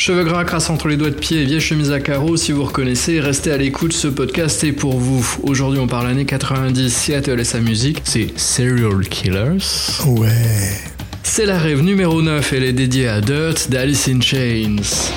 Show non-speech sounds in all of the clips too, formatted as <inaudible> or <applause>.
Cheveux gras, crasse entre les doigts de pied et vieille chemise à carreaux, si vous reconnaissez, restez à l'écoute, ce podcast est pour vous. Aujourd'hui, on parle années 90, Seattle et sa musique, c'est Serial Killers. Ouais. C'est la rêve numéro 9, elle est dédiée à Dirt d'Alice in Chains.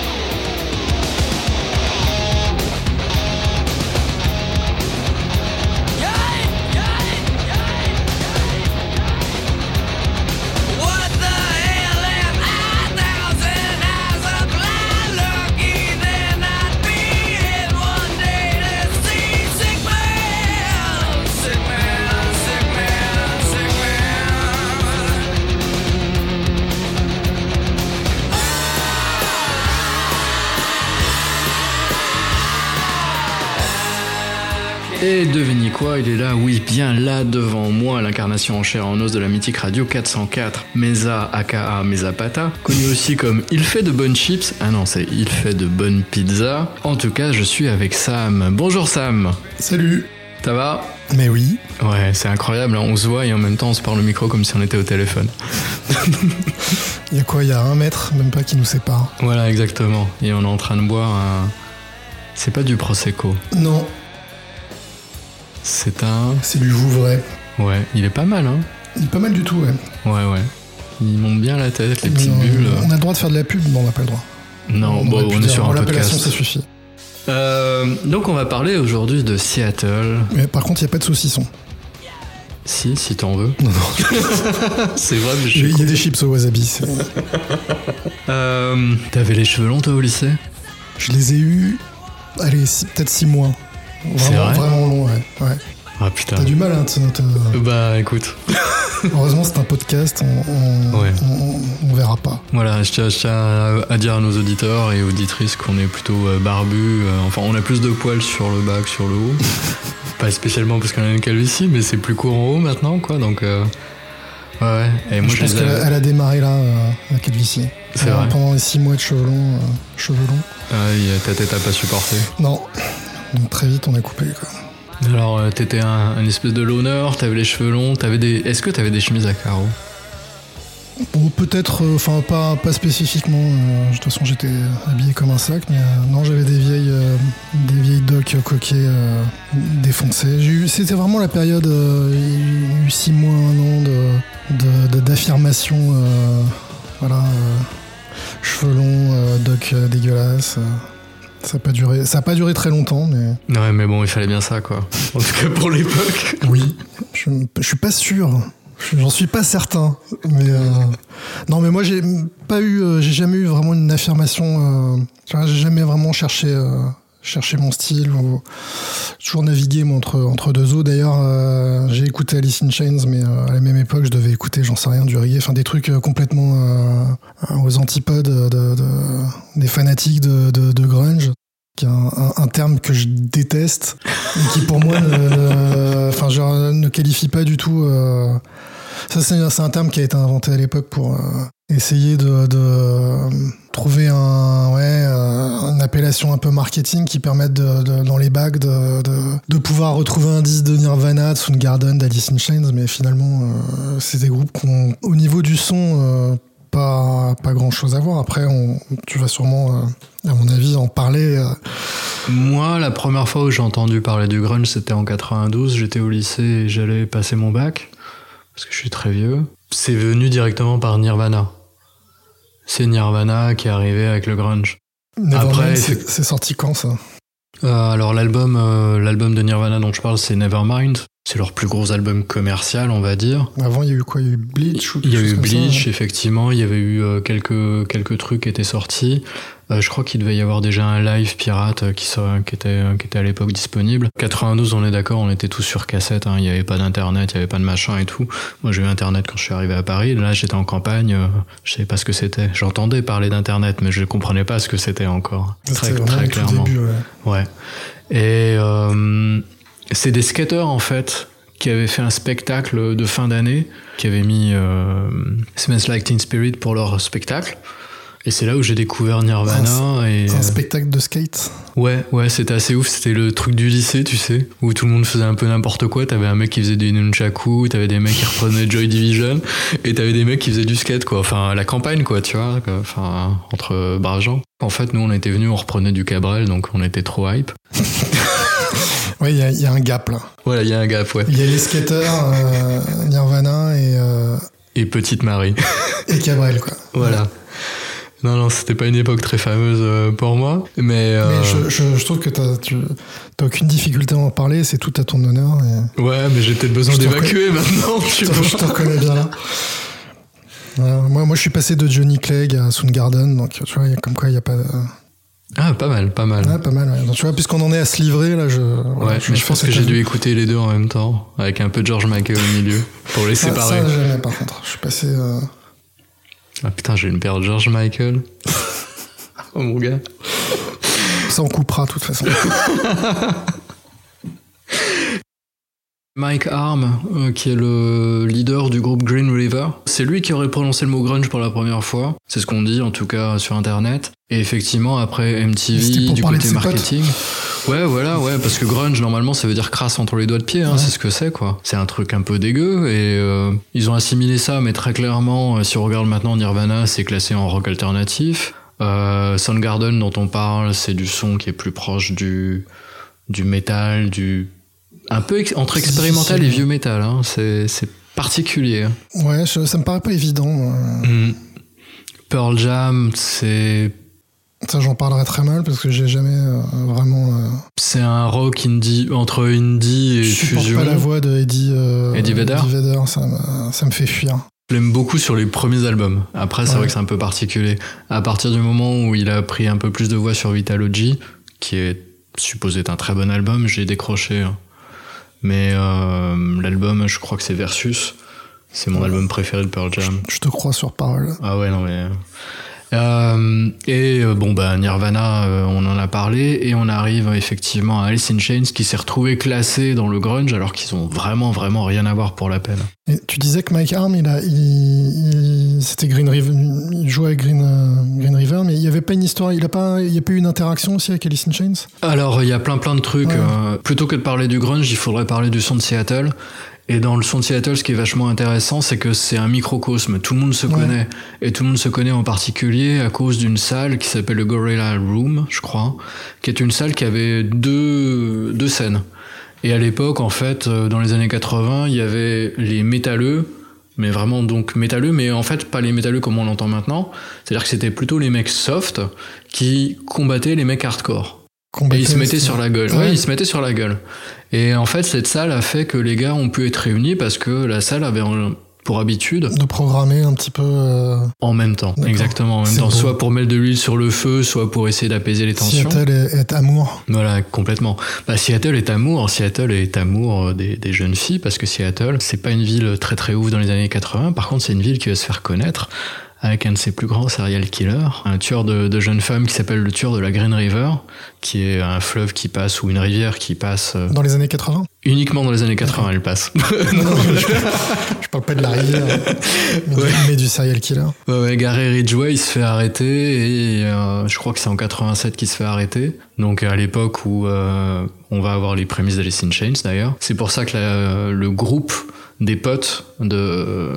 Quoi, il est là, oui, bien là devant moi, l'incarnation en chair et en os de la mythique radio 404, Mesa aka Mesapata, connu aussi comme Il fait de bonnes chips, ah non, c'est Il fait de bonnes pizzas. En tout cas, je suis avec Sam. Bonjour Sam, Salut. ça va? Mais oui. Ouais, c'est incroyable, hein, on se voit et en même temps on se parle au micro comme si on était au téléphone. <laughs> Il y a quoi? Il y a un mètre, même pas qui nous sépare. Voilà, exactement. Et on est en train de boire un... C'est pas du Prosecco, Non, c'est un... c'est du Vouvray. Ouais, il est pas mal, hein Il est pas mal du tout, ouais. Ouais, ouais. Il monte bien la tête, les petites on- bulles. On a le droit de faire de la pub, mais on n'a pas le droit. Non, bon, aurait pu on est sur un podcast. ça suffit. Euh, donc on va parler aujourd'hui de Seattle. Mais par contre, il n'y a pas de saucisson. Si, si t'en veux. Non, non. <laughs> C'est vrai, mais je Il y a des chips au wasabi. Euh, T'avais les cheveux longs toi au lycée? Je les ai eus, allez, peut-être 6 mois. C'est Vraiment, vrai vraiment long, ouais. ouais. Ah putain. T'as du mal, hein. t'as- Bah écoute, <laughs> Heureusement, c'est un podcast, on, on, Ouais. on- on verra pas. voilà, je tiens, je tiens à, dire à nos auditeurs et auditrices qu'on est plutôt euh, barbus. euh, enfin, on a plus de poils sur le bas que sur le haut. <laughs> Pas spécialement parce qu'on a une calvitie, mais c'est plus court en haut maintenant, quoi. Donc, euh, ouais, ouais. Et moi, je pense qu'elle a, elle a démarré là, euh, la calvitie. C'est vrai. Pendant les 6 mois de cheveux longs. euh, cheveux longs. Ah, ta tête a pas supporté. Non. Donc très vite, on a coupé. Quoi. Alors, euh, t'étais un, un espèce de loner, t'avais les cheveux longs, t'avais des. Est-ce que t'avais des chemises à carreaux? Bon, peut-être, euh, enfin pas, pas spécifiquement. euh, de toute façon, j'étais habillé comme un sac, mais non, j'avais des vieilles, des vieilles docks coquets eu- C'était vraiment la période. il y a eu 6 mois, un an de, de- de- d'affirmation. voilà, cheveux longs, docks dégueulasses. euh. Ça n'a pas duré, ça a pas duré très longtemps, mais Ouais, mais bon, il fallait bien ça, quoi. En tout cas, pour l'époque. oui. Je, je suis pas sûr. J'en suis pas certain. Mais euh, non, mais moi j'ai pas eu, euh, j'ai jamais eu vraiment une affirmation. euh, j'ai jamais vraiment cherché, euh, cherché mon style ou toujours navigué moi, entre entre deux eaux. D'ailleurs, euh, j'ai écouté Alice in Chains, mais euh, à la même époque, je devais écouter, j'en sais rien, du reggae, enfin des trucs euh, complètement euh, aux antipodes de, de- des fanatiques de, de, grunge qui est un, un- terme que je déteste et qui pour moi enfin, ne qualifie pas du tout. euh, ça, c'est un terme qui a été inventé à l'époque pour euh, essayer de, euh, trouver un, ouais, euh, une appellation un peu marketing qui permette de, dans les bacs de, de, pouvoir retrouver un disque de Nirvana, de Soundgarden, d'Alice in Chains, mais finalement, euh, c'est des groupes qui ont, au niveau du son, pas, pas grand chose à voir. Après, tu vas sûrement, à mon avis, en parler. Moi, la première fois où j'ai entendu parler du grunge, c'était en 92. J'étais au lycée et j'allais passer mon bac. Parce que je suis très vieux. C'est venu directement par Nirvana. C'est Nirvana qui est arrivé avec le grunge. Nevermind, Après, c'est sorti quand ça? Euh, alors l'album, euh, l'album de Nirvana dont je parle, c'est Nevermind. C'est leur plus gros album commercial, on va dire. Avant, il y a eu quoi? Il y a eu Bleach ou Il y a eu ça, Bleach, ouais. effectivement. Il y avait eu euh, quelques quelques trucs qui étaient sortis. Euh, je crois qu'il devait y avoir déjà un live pirate euh, qui, qui était euh, qui était à l'époque disponible. 92, on est d'accord, on était tous sur cassette. hein. Il n'y avait pas d'internet, il n'y avait pas de machin et tout. Moi, j'ai eu internet quand je suis arrivé à Paris. Là, j'étais en campagne. euh, je savais pas ce que c'était. J'entendais parler d'internet, mais je comprenais pas ce que c'était encore. Très très clairement. début, ouais. Ouais. Et euh, c'est des skateurs en fait qui avaient fait un spectacle de fin d'année, qui avaient mis euh, Smells Like Teen Spirit pour leur spectacle. Et c'est là où j'ai découvert Nirvana. et Un euh, spectacle de skate. Ouais, ouais, c'était assez ouf. C'était le truc du lycée, tu sais, où tout le monde faisait un peu n'importe quoi. T'avais un mec qui faisait des nunchaku, t'avais des mecs qui reprenaient Joy Division, et t'avais des mecs qui faisaient du skate, quoi. Enfin, la campagne, quoi, tu vois. quoi. Enfin, entre braves gens. En fait, nous, on était venus, on reprenait du Cabrel, donc on était trop hype. <laughs> Ouais, il y, a- il y a un gap là. Voilà, il y a un gap, ouais. Il y a les skateurs, euh, Nirvana et, euh, Et Petite Marie. et Cabrel, quoi. voilà. Non, non, c'était pas une époque très fameuse euh, pour moi, mais. euh, Mais je, je- je trouve que t'as tu- t'as aucune difficulté à en parler, c'est tout à ton honneur. et- Ouais, mais j'ai peut-être besoin Je d'évacuer maintenant, tu je, vois. te- je te reconnais bien là. Voilà. moi, moi, je suis passé de Johnny Clegg à Soundgarden, donc tu vois, y a comme quoi il n'y a pas. de- Ah, pas mal, pas mal. Ouais, pas mal. ouais. Donc, tu vois, puisqu'on en est à se livrer, là, je. Ouais, je, mais je pense que j'ai dû écouter les deux en même temps, avec un peu de George Michael au milieu, pour les Ça, séparer. ça, jamais, par contre. Je suis passé. euh, Ah putain, j'ai une paire de George Michael. <laughs> oh mon gars. Ça, on coupera, de toute façon. <laughs> Mike Arm, euh, qui est le leader du groupe Green River, c'est lui qui aurait prononcé le mot grunge pour la première fois. C'est ce qu'on dit, en tout cas, sur Internet. Et effectivement, après MTV, du côté potes. Ouais, voilà, ouais, parce que grunge, normalement, ça veut dire crasse entre les doigts de pied, hein, Ouais. c'est ce que c'est, quoi. C'est un truc un peu dégueu, et euh, ils ont assimilé ça, mais très clairement, euh, si on regarde maintenant Nirvana, c'est classé en rock alternatif. Euh, Soundgarden, dont on parle, c'est du son qui est plus proche du, du métal, du. Un peu ex- entre expérimental et vieux métal, hein. c'est c'est particulier. Ouais, je- ça me paraît pas évident. euh. Mm. Pearl Jam, c'est Ça, j'en parlerai très mal parce que j'ai jamais euh, vraiment. euh, c'est un rock indie entre indie et je supporte fusion. pas la voix de Eddie, euh, Eddie Vedder ça, me, ça me fait fuir. Je l'aime beaucoup sur les premiers albums. Après, c'est Ouais. vrai que c'est un peu particulier. À partir du moment où il a pris un peu plus de voix sur Vitalogy, qui est supposé être un très bon album, j'ai décroché. hein. Mais l'album, je crois que c'est Versus. C'est mon Ouais. album préféré de Pearl Jam. Je te crois sur parole. Ah ouais, non mais... Euh, et euh, bon, bah, Nirvana, euh, on en a parlé, et on arrive effectivement à Alice in Chains qui s'est retrouvé classé dans le grunge alors qu'ils ont vraiment, vraiment rien à voir pour la peine. Et tu disais que Mike Arm, il a, il, il- c'était Green River, il jouait avec Green, euh, Green River, mais il n'y avait pas une histoire, il a pas, il y a pas eu une interaction aussi avec Alice in Chains? Alors, il y a plein plein de trucs. Ouais. plutôt que de parler du grunge, il faudrait parler du son de Seattle. Et dans le son de Seattle, ce qui est vachement intéressant, c'est que c'est un microcosme. Tout le monde se Ouais. connaît. Et tout le monde se connaît en particulier à cause d'une salle qui s'appelle le Gorilla Room, je crois, qui est une salle qui avait deux, deux scènes. Et à l'époque, en fait, euh, dans les années 80, il y avait les métalleux, mais vraiment donc métalleux, mais en fait pas les métalleux comme on l'entend maintenant. C'est-à-dire que c'était plutôt les mecs soft qui combattaient les mecs hardcore. Et combattait ils se mettaient sur la gueule. Ouais. Ouais, ils se mettaient sur la gueule. Et en fait, cette salle a fait que les gars ont pu être réunis parce que la salle avait pour habitude De programmer un petit peu. euh, en même temps. Exactement, en même temps. beau. Soit pour mettre de l'huile sur le feu, soit pour essayer d'apaiser les tensions. Seattle est, est amour. Voilà, complètement. Bah, Seattle est amour. Seattle est amour euh, des, des jeunes filles parce que Seattle, c'est pas une ville très très ouf dans les années 80. Par contre, c'est une ville qui va se faire connaître avec un de ses plus grands serial killers, un tueur de, de jeunes femmes qui s'appelle le tueur de la Green River, qui est un fleuve qui passe ou une rivière qui passe euh, Dans les années 80 uniquement dans les années 80. Elle passe. <laughs> Non, non, je, je parle pas de la rivière, mais, Ouais. du, mais du serial killer. Ouais, ouais, Gary Ridgway, il se fait arrêter et euh, je crois que c'est en 87 qu'il se fait arrêter. Donc à l'époque où euh, on va avoir les prémices d'Alice in Chains d'ailleurs. C'est pour ça que la- le groupe des potes de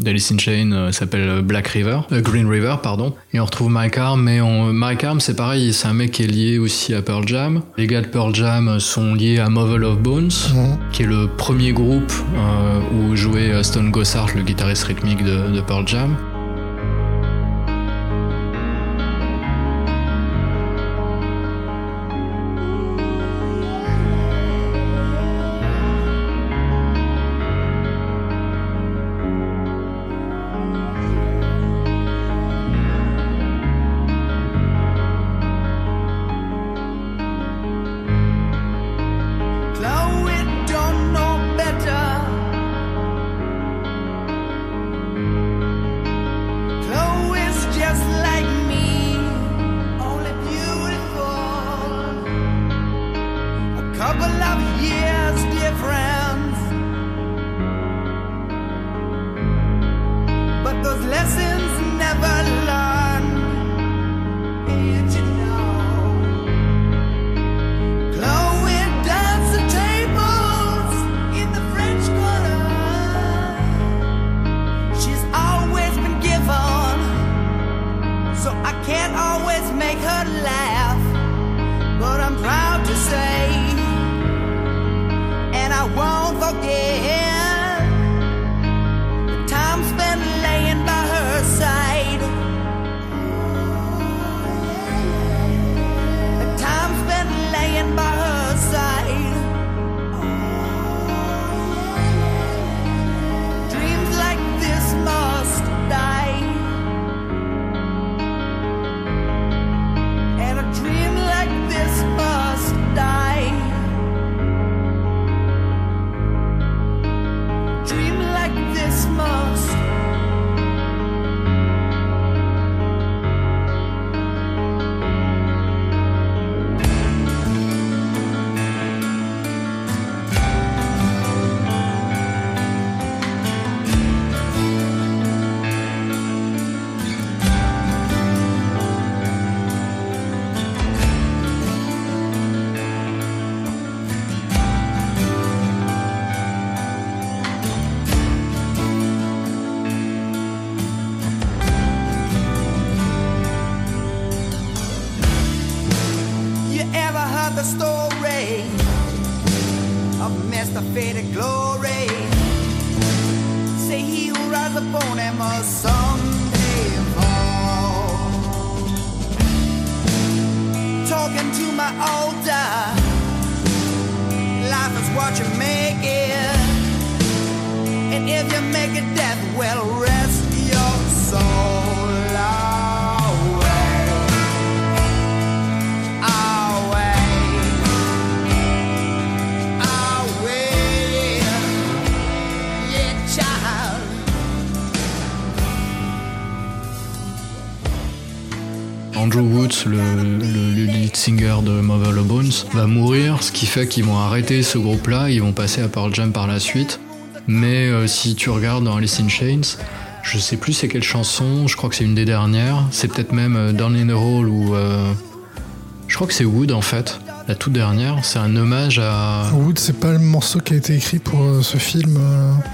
d'Alice in Chains euh, s'appelle Black River, euh, Green River pardon. Et on retrouve Mike Arm, mais on, Mike Arm c'est pareil, c'est un mec qui est lié aussi à Pearl Jam. Les gars de Pearl Jam sont liés à Mother of Bones Mhm. qui est le premier groupe euh, où jouait euh, Stone Gossard, le guitariste rythmique de, de Pearl Jam. Talking to my older, life is what you make it. And if you make it death, well, rest your soul Andrew Woods, le, le- le lead singer de Mother Bones, va mourir, ce qui fait qu'ils vont arrêter ce groupe-là, ils vont passer à Pearl Jam par la suite. Mais euh, si tu regardes dans Alice in Chains, je sais plus c'est quelle chanson, je crois que c'est une des dernières, c'est peut-être même euh, Down in the Hole ou... euh, je crois que c'est Wood en fait, la toute dernière, c'est un hommage à Wood, c'est pas le morceau qui a été écrit pour ce film,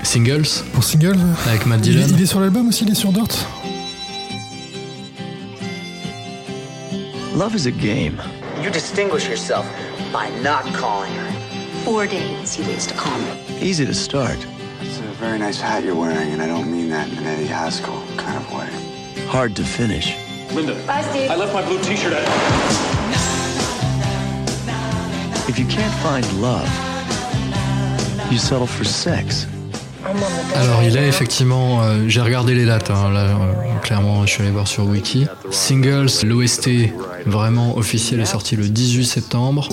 Singles pour single avec Matt il Dillon. il est sur l'album aussi, il est sur Dirt Love is a game. You distinguish yourself by not calling her. Four days you waste to call me. Easy to start, It's a very nice hat you're wearing, and I don't mean that in an Eddie Haskell kind of way. hard to finish. Linda, Bye, Steve. I left my blue t-shirt at. If you can't find love, you settle for sex. Alors il a effectivement, euh, j'ai regardé les dates, hein, là euh, clairement je suis allé voir sur Wiki. Singles, l'OST vraiment officiel est sorti le 18 septembre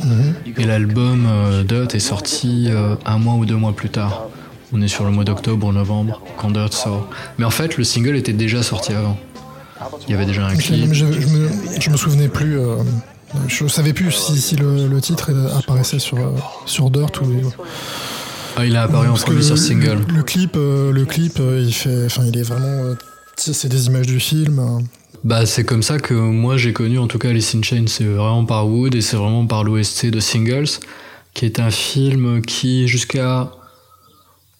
et l'album euh, Dirt est sorti euh, un mois ou deux mois plus tard. On est sur le mois d'octobre ou novembre quand Dirt sort. Mais en fait le single était déjà sorti avant. Il y avait déjà un clip. je, je me, je me souvenais plus. je savais plus si, si le, le titre apparaissait sur, sur Dirt ou. Ah, il a apparu en premier sur le- single. Le, le clip, euh, le clip, euh, il fait, enfin, il est vraiment. euh, c'est des images du film. euh. Bah c'est comme ça que moi j'ai connu en tout cas Alice in Chains, c'est vraiment par Wood et c'est vraiment par l'OST de Singles, qui est un film qui jusqu'à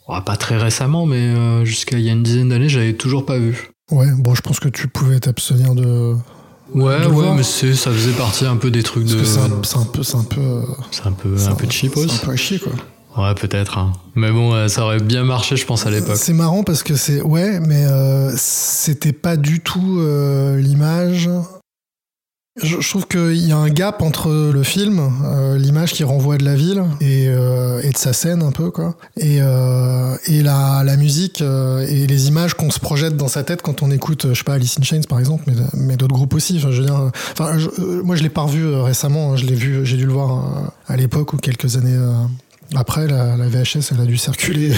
oh, pas très récemment mais jusqu'à il y a une dizaine d'années j'avais toujours pas vu. Ouais, bon, je pense que tu pouvais t'abstenir de. Ouais De ouais voir. mais c'est ça faisait partie un peu des trucs Parce de c'est un, peu, c'est un peu, c'est un peu un peu cheapos. C'est un peu chier, quoi. Ouais peut-être hein. mais bon ça aurait bien marché je pense à l'époque. C'est marrant parce que c'est ouais, mais euh, c'était pas du tout euh, l'image. Je, je trouve qu'il y a un gap entre le film, euh, l'image qui renvoie de la ville et, euh, et de sa scène un peu quoi, et, la, musique et les images qu'on se projette dans sa tête quand on écoute, je sais pas, Alice in Chains par exemple, mais, d'autres groupes aussi. Enfin, je veux dire, moi je l'ai pas revu récemment, hein, je l'ai vu, j'ai dû le voir à l'époque ou quelques années. Après, la, la VHS, elle a dû circuler.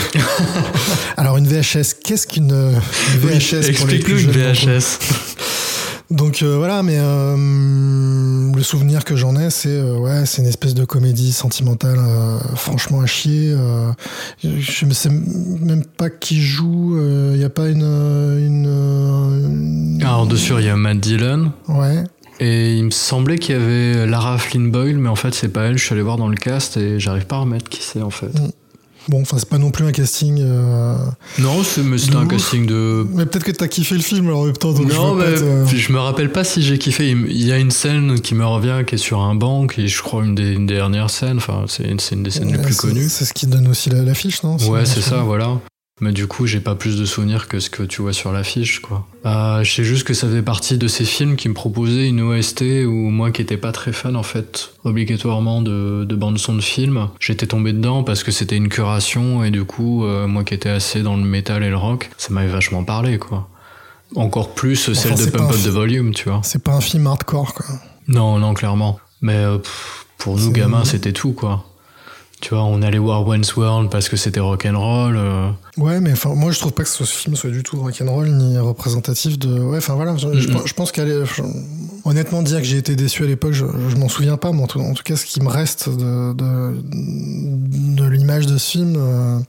<laughs> Alors, une VHS, qu'est-ce qu'une une VHS pour les plus jeunes VHS. <laughs> Donc euh, voilà, mais euh, le souvenir que j'en ai, c'est euh, ouais, c'est une espèce de comédie sentimentale, franchement à chier. je ne sais même pas qui joue. Il n'y a pas une, une, une- Alors dessus il y a Matt Dillon. ouais. Et il me semblait qu'il y avait Lara Flynn Boyle, mais en fait c'est pas elle. Je suis allé voir dans le cast et j'arrive pas à remettre qui c'est en fait. Mm. Bon, enfin, c'est pas non plus un casting. euh, Non, c'était un casting de. Mais peut-être que t'as kiffé le film alors en même temps. Donc non, je mais te- je me rappelle pas si j'ai kiffé. Il y a une scène qui me revient qui est sur un banc, qui est, je crois, une des une dernières scènes. Enfin, c'est une, des scènes les plus connues. C'est ce qui donne aussi la- l'affiche, non Ouais, c'est ça, voilà. Mais du coup, j'ai pas plus de souvenirs que ce que tu vois sur l'affiche, quoi. Euh, je sais juste que ça fait partie de ces films qui me proposaient une OST où moi qui étais pas très fan, en fait, obligatoirement de, de bande-son de film, j'étais tombé dedans parce que c'était une curation et du coup, euh, moi qui étais assez dans le métal et le rock, ça m'avait vachement parlé, quoi. Encore plus celle de Pump Up the Volume, tu vois. C'est pas un film hardcore, quoi. Non, non, clairement. Mais euh, pff, pour nous, gamins, c'était tout, quoi. Tu vois, on allait voir Wayne's World parce que c'était rock'n'roll. Ouais, mais enfin, moi je trouve pas que ce film soit du tout rock'n'roll ni représentatif de. Ouais, enfin voilà, je, pense qu'elle est. je- Honnêtement, dire que j'ai été déçu à l'époque, je, je m'en souviens pas, mais en tout, en tout cas, ce qui me reste de, de, de l'image de ce film. euh,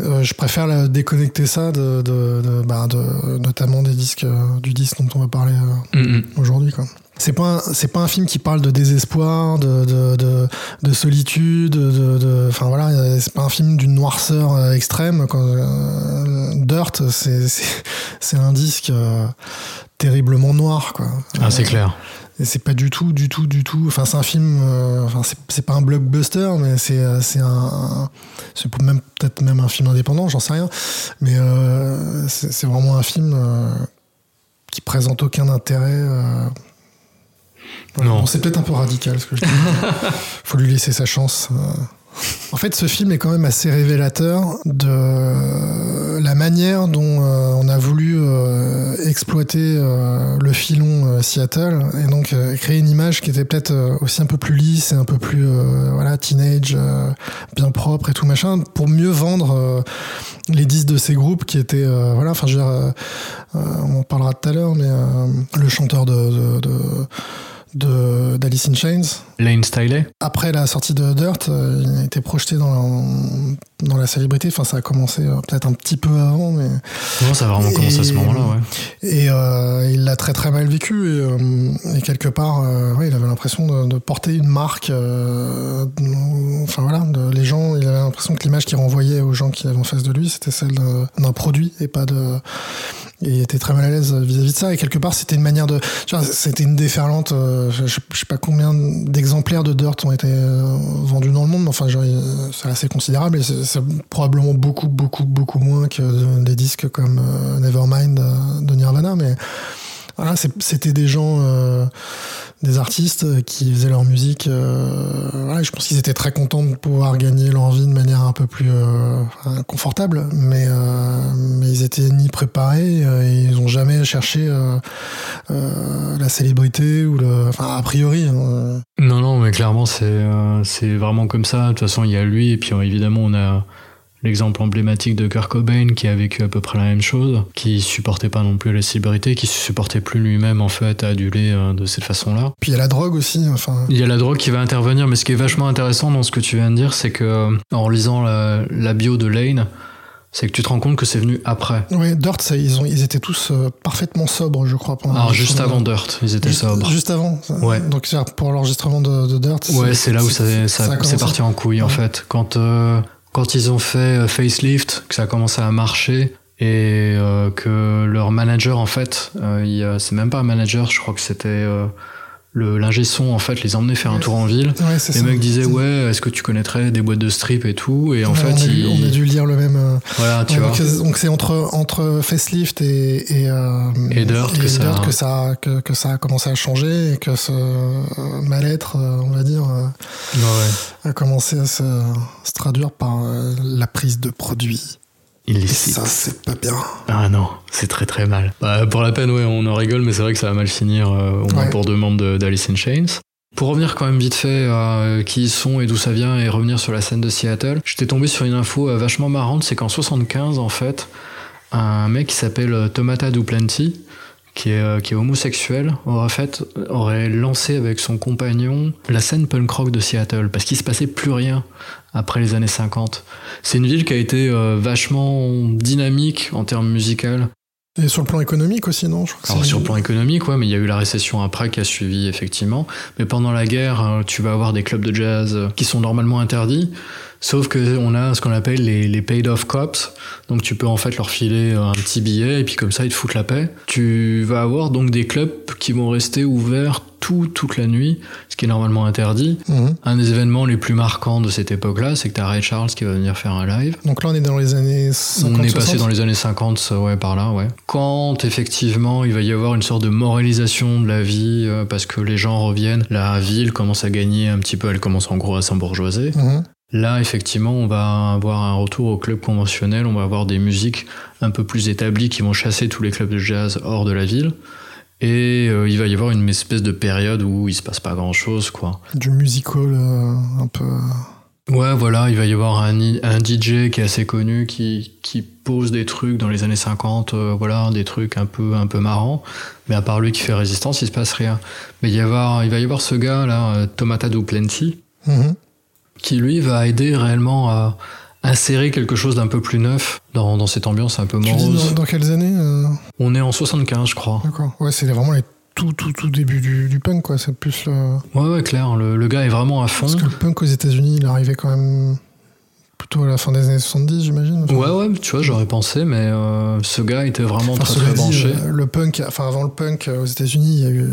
euh, je préfère la- déconnecter ça de, de, de- bah, de- notamment des disques euh, du disque dont on va parler euh, mm, mm. aujourd'hui quoi. C'est pas un, c'est pas un film qui parle de désespoir, de de, de, de solitude, de enfin voilà, euh, c'est pas un film d'une noirceur euh, extrême. Quand, euh, Dirt, c'est c'est un disque euh, terriblement noir quoi. Ah, c'est Euh, clair. et c'est pas du tout, du tout, du tout. Enfin, c'est un film. euh, enfin, c'est- pas un blockbuster, mais c'est euh, c'est un. c'est même peut-être même un film indépendant, j'en sais rien. Mais euh, c'est vraiment un film euh, qui présente aucun intérêt. Voilà. Non. Bon, c'est peut-être un peu radical ce que je dis. <laughs> Faut lui laisser sa chance. euh. En fait, ce film est quand même assez révélateur de la manière dont euh, on a voulu euh, exploiter le filon Seattle et donc créer une image qui était peut-être aussi un peu plus lisse et un peu plus voilà teenage, bien propre et tout machin, pour mieux vendre les disques de ces groupes qui étaient voilà. Enfin, je veux dire, on en parlera tout à l'heure, mais le chanteur de, de, de de- d'Alice in Chains. Lane Stiley Après la sortie de Dirt, euh, il a été projeté dans, dans la célébrité. Enfin, ça a commencé euh, peut-être un petit peu avant, mais Non, ça a vraiment commencé à ce moment-là, ouais. et euh, il l'a très très mal vécu et, et quelque part, ouais, il avait l'impression de, de porter une marque. enfin voilà, de- les gens, il avait l'impression que l'image qu'il renvoyait aux gens qui avaient en face de lui, c'était celle d'un produit et pas de. Et était très mal à l'aise vis-à-vis de ça. Et quelque part, c'était une manière de. C'était une déferlante. euh, je, je sais pas combien d'exemplaires de Dirt ont été euh, vendus dans le monde, mais enfin, genre, euh, c'est assez considérable et c'est c'est probablement beaucoup, beaucoup, beaucoup moins que de- des disques comme euh, Nevermind de Nirvana. Mais c'était des gens, euh, des artistes euh, qui faisaient leur musique. euh, je pense qu'ils étaient très contents de pouvoir gagner leur vie de manière un peu plus confortable, mais, ils étaient ni préparés et ils ont jamais cherché la célébrité ou le. Enfin, a priori. hein, Non, non, mais clairement, c'est c'est vraiment comme ça. De toute façon, il y a lui, et puis évidemment, on a l'exemple emblématique de Kurt Cobain qui a vécu à peu près la même chose, qui supportait pas non plus la célébrité, qui supportait plus lui-même, en fait, à aduler euh, de cette façon-là. Puis il y a la drogue aussi. Enfin, Il y a la drogue qui va intervenir, mais ce qui est vachement intéressant dans ce que tu viens de dire, c'est que euh, en lisant la, la bio de Lane, c'est que tu te rends compte que c'est venu après. oui, Dirt, ça, ils, ont, ils étaient tous euh, parfaitement sobres, je crois. pendant Alors juste l'enregistrement. avant Dirt, ils étaient Juste, sobres. juste avant. Ouais. Donc pour l'enregistrement de, de Dirt. Ouais, c'est là où ça, c'est parti en couille en fait. Quand, euh, quand ils ont fait euh, Facelift, que ça a commencé à marcher et euh, que leur manager en fait, euh, c'est même pas un manager, je crois que c'était euh, le l'ingé son en fait, les emmenait faire un tour en ville. Ouais, Les ça. mecs disaient ouais, est-ce que tu connaîtrais des boîtes de strip et tout? Et en Ouais, fait, on, a dû, ils- on a dû lire le même. euh, voilà, tu ouais, vois. donc c'est- donc c'est entre entre Facelift et et, euh, Et Dirt que ça- que ça que, que ça a commencé à changer et que ce euh, mal-être, euh, on va dire, euh, a commencé à se, se traduire par euh, la prise de produits. Illicite. ça, c'est pas bien. Ah non, c'est très très mal. Bah, pour la peine, ouais, on en rigole, mais c'est vrai que ça va mal finir, euh, au moins Ouais. pour deux membres de- d'Alice in Chains. Pour revenir quand même vite fait à euh, qui ils sont et d'où ça vient et revenir sur la scène de Seattle, j'étais tombé sur une info euh, vachement marrante, c'est qu'en 75 en fait, un mec qui s'appelle Tomata Duplanty, qui est, qui est homosexuel, aurait, fait, aurait lancé avec son compagnon la scène punk rock de Seattle, parce qu'il se passait plus rien après les années 50. C'est une ville qui a été euh, vachement dynamique en termes musicaux. Et sur le plan économique aussi, non? Je crois que Alors sur le plan économique, ouais, mais il y a eu la récession après qui a suivi effectivement. Mais pendant la guerre, euh, tu vas avoir des clubs de jazz euh, qui sont normalement interdits, Sauf que on a ce qu'on appelle les, les paid off cops. Donc tu peux en fait leur filer un petit billet et puis comme ça ils te foutent la paix. Tu vas avoir donc des clubs qui vont rester ouverts tout, toute la nuit, ce qui est normalement interdit. Mhm. Un des événements les plus marquants de cette époque-là, c'est que t'as Ray Charles qui va venir faire un live. Donc là, on est dans les années 50. On est passé 60. dans les années 50, ça, ouais, par là, ouais. Quand effectivement il va y avoir une sorte de moralisation de la vie, euh, parce que les gens reviennent, la ville commence à gagner un petit peu, elle commence en gros à s'embourgeoiser. Mhm. Là, effectivement, on va avoir un retour au club conventionnel, on va avoir des musiques un peu plus établies qui vont chasser tous les clubs de jazz hors de la ville. Et euh, il va y avoir une espèce de période où il se passe pas grand chose, quoi. Du musical euh, un peu. Ouais, voilà, il va y avoir un, DJ qui est assez connu qui, qui pose des trucs dans les années 50, euh, voilà, des trucs un peu, un peu marrants. Mais à part lui qui fait résistance, il se passe rien. Mais il, y avoir, il va y avoir ce gars là, euh, Tomata Duplanty, Mhm. Qui lui va aider réellement à insérer quelque chose d'un peu plus neuf dans, dans cette ambiance un peu Tu dis morose. dans, dans quelles années euh, On est en 75, je crois. D'accord. Ouais, c'est vraiment les tout, tout, tout début du, du punk, quoi. C'est plus le. Ouais, ouais, clair, le, le gars est vraiment à fond. Parce que le punk aux États-Unis, il arrivait quand même plutôt à la fin des années 70, j'imagine. Enfin, Ouais, ouais, tu vois, j'aurais pensé, mais euh, ce gars était vraiment Enfin, très très branché. euh, le punk, enfin avant le punk euh, aux États-Unis, il y a eu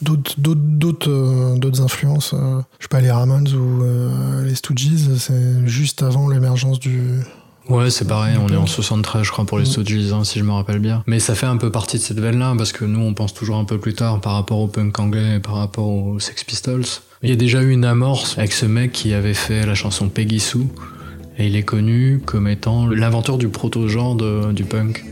d'autres, d'autres, d'autres, euh, d'autres influences. euh, je sais pas, les Ramones ou les Stooges. C'est juste avant l'émergence du. Ouais, c'est pareil, on est en punk. 73, je crois, pour les Mm. Stooges, hein, si je me rappelle bien. Mais ça fait un peu partie de cette veine-là, parce que nous, on pense toujours un peu plus tard par rapport au punk anglais et par rapport aux Sex Pistols. Il y a déjà eu une amorce avec ce mec qui avait fait la chanson Peggy Sue, et il est connu comme étant l'inventeur du proto-genre du punk.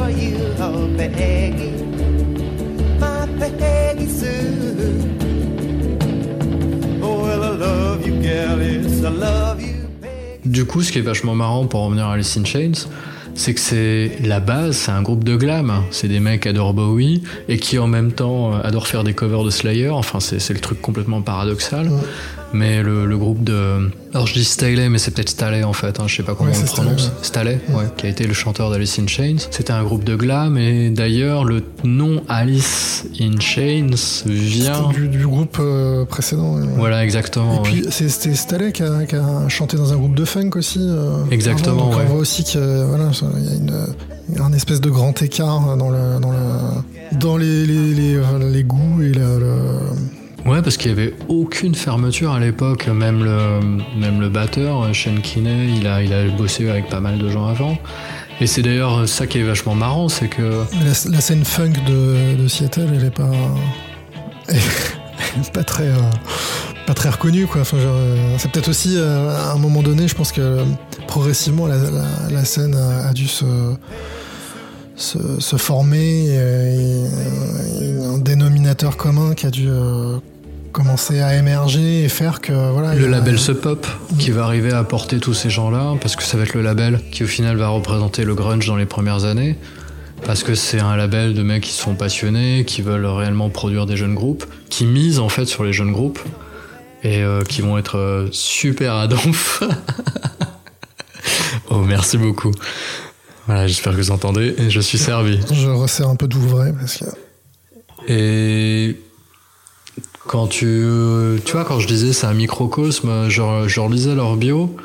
For you, oh, Peggy. My Peggy Sue. Oh, well, I love you, gal, yes, I love you. Du coup, ce qui est vachement marrant pour revenir à Alice in Chains, c'est que c'est la base, c'est un groupe de glam. C'est des mecs qui adorent Bowie et qui en même temps euh, adorent faire des covers de Slayer. Enfin, c'est c'est le truc complètement paradoxal. Ouais. Mais le, le groupe de. Alors je dis Staley, mais c'est peut-être Staley en fait, hein, je sais pas comment Ouais, on le prononce. Staley, ouais, qui a été le chanteur d'Alice in Chains. C'était un groupe de glam et d'ailleurs le nom Alice in Chains vient. Du, du groupe euh, précédent. ouais. Voilà, exactement. Et puis c'était Staley qui a, qui a chanté dans un groupe de funk aussi. euh, Exactement, avant. Donc. On voit aussi qu'il voilà, y a une, un espèce de grand écart dans, le, dans, le, dans les, les, les, les goûts et le, le- Ouais, parce qu'il y avait aucune fermeture à l'époque. Même le, même le batteur, Shane Kinney, il a, il a bossé avec pas mal de gens avant. Et c'est d'ailleurs ça qui est vachement marrant, c'est que la, scène funk de, Seattle, elle est pas, pas très, euh, pas très reconnue quoi. Euh, c'est peut-être aussi euh, à un moment donné, je pense que progressivement la, la- scène a dû se se, se former et, et un dénominateur commun qui a dû euh, commencer à émerger et faire que voilà le a- label Sub Pop qui va arriver à porter tous ces gens-là, parce que ça va être le label qui au final va représenter le grunge dans les premières années, parce que c'est un label de mecs qui sont passionnés, qui veulent réellement produire des jeunes groupes, qui misent en fait sur les jeunes groupes et euh, qui vont être euh, super à donf. <laughs> oh merci beaucoup. Voilà, j'espère que vous entendez et je suis servi. je resserre un peu d'ouvray parce que Et quand tu, tu vois, quand je disais c'est un microcosme, je, je relisais leur bio.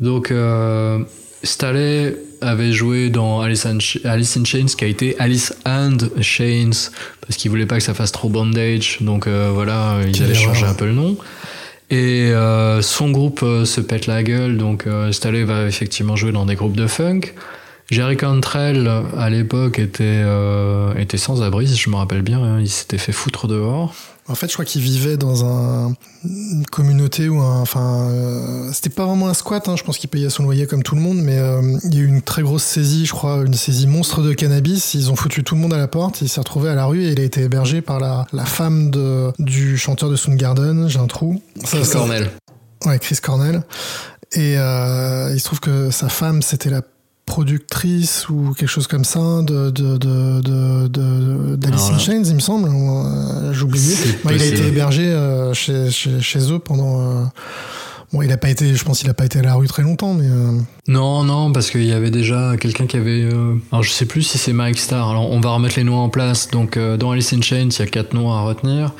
Donc, euh, Staley avait joué dans Alice Alice in Chains, qui a été Alice and Chains, parce qu'il voulait pas que ça fasse trop bandage. Donc euh, voilà, avaient erreur. changé un peu le nom. Et euh, son groupe euh, se pète la gueule, donc Staley va effectivement jouer dans des groupes de funk. Jerry Cantrell, à l'époque, était, euh, était sans abri, si je me rappelle bien. hein. il s'était fait foutre dehors. En fait, je crois qu'il vivait dans un, une communauté ou un. Enfin, euh, c'était pas vraiment un squat. hein, je pense qu'il payait son loyer comme tout le monde, mais euh, il y a eu une très grosse saisie, je crois, une saisie monstre de cannabis. Ils ont foutu tout le monde à la porte. Il s'est retrouvé à la rue et il a été hébergé par la, la femme de, du chanteur de Soundgarden. J'ai un trou. Ça, ça- Ouais, Chris Cornell. Et euh, il se trouve que sa femme, c'était la productrice ou quelque chose comme ça de de de de- d'Alice in. Chains, il me semble. Euh, J'ai oublié. Il a été hébergé euh, chez, chez chez eux pendant. euh, Bon, il a pas été, je pense, qu'il a pas été à la rue très longtemps, mais euh, Non, non, parce qu'il y avait déjà quelqu'un qui avait. euh, Alors je sais plus si c'est Mike Starr. Alors on va remettre les noms en place. Donc euh, dans Alice in Chains, il y a quatre noms à retenir.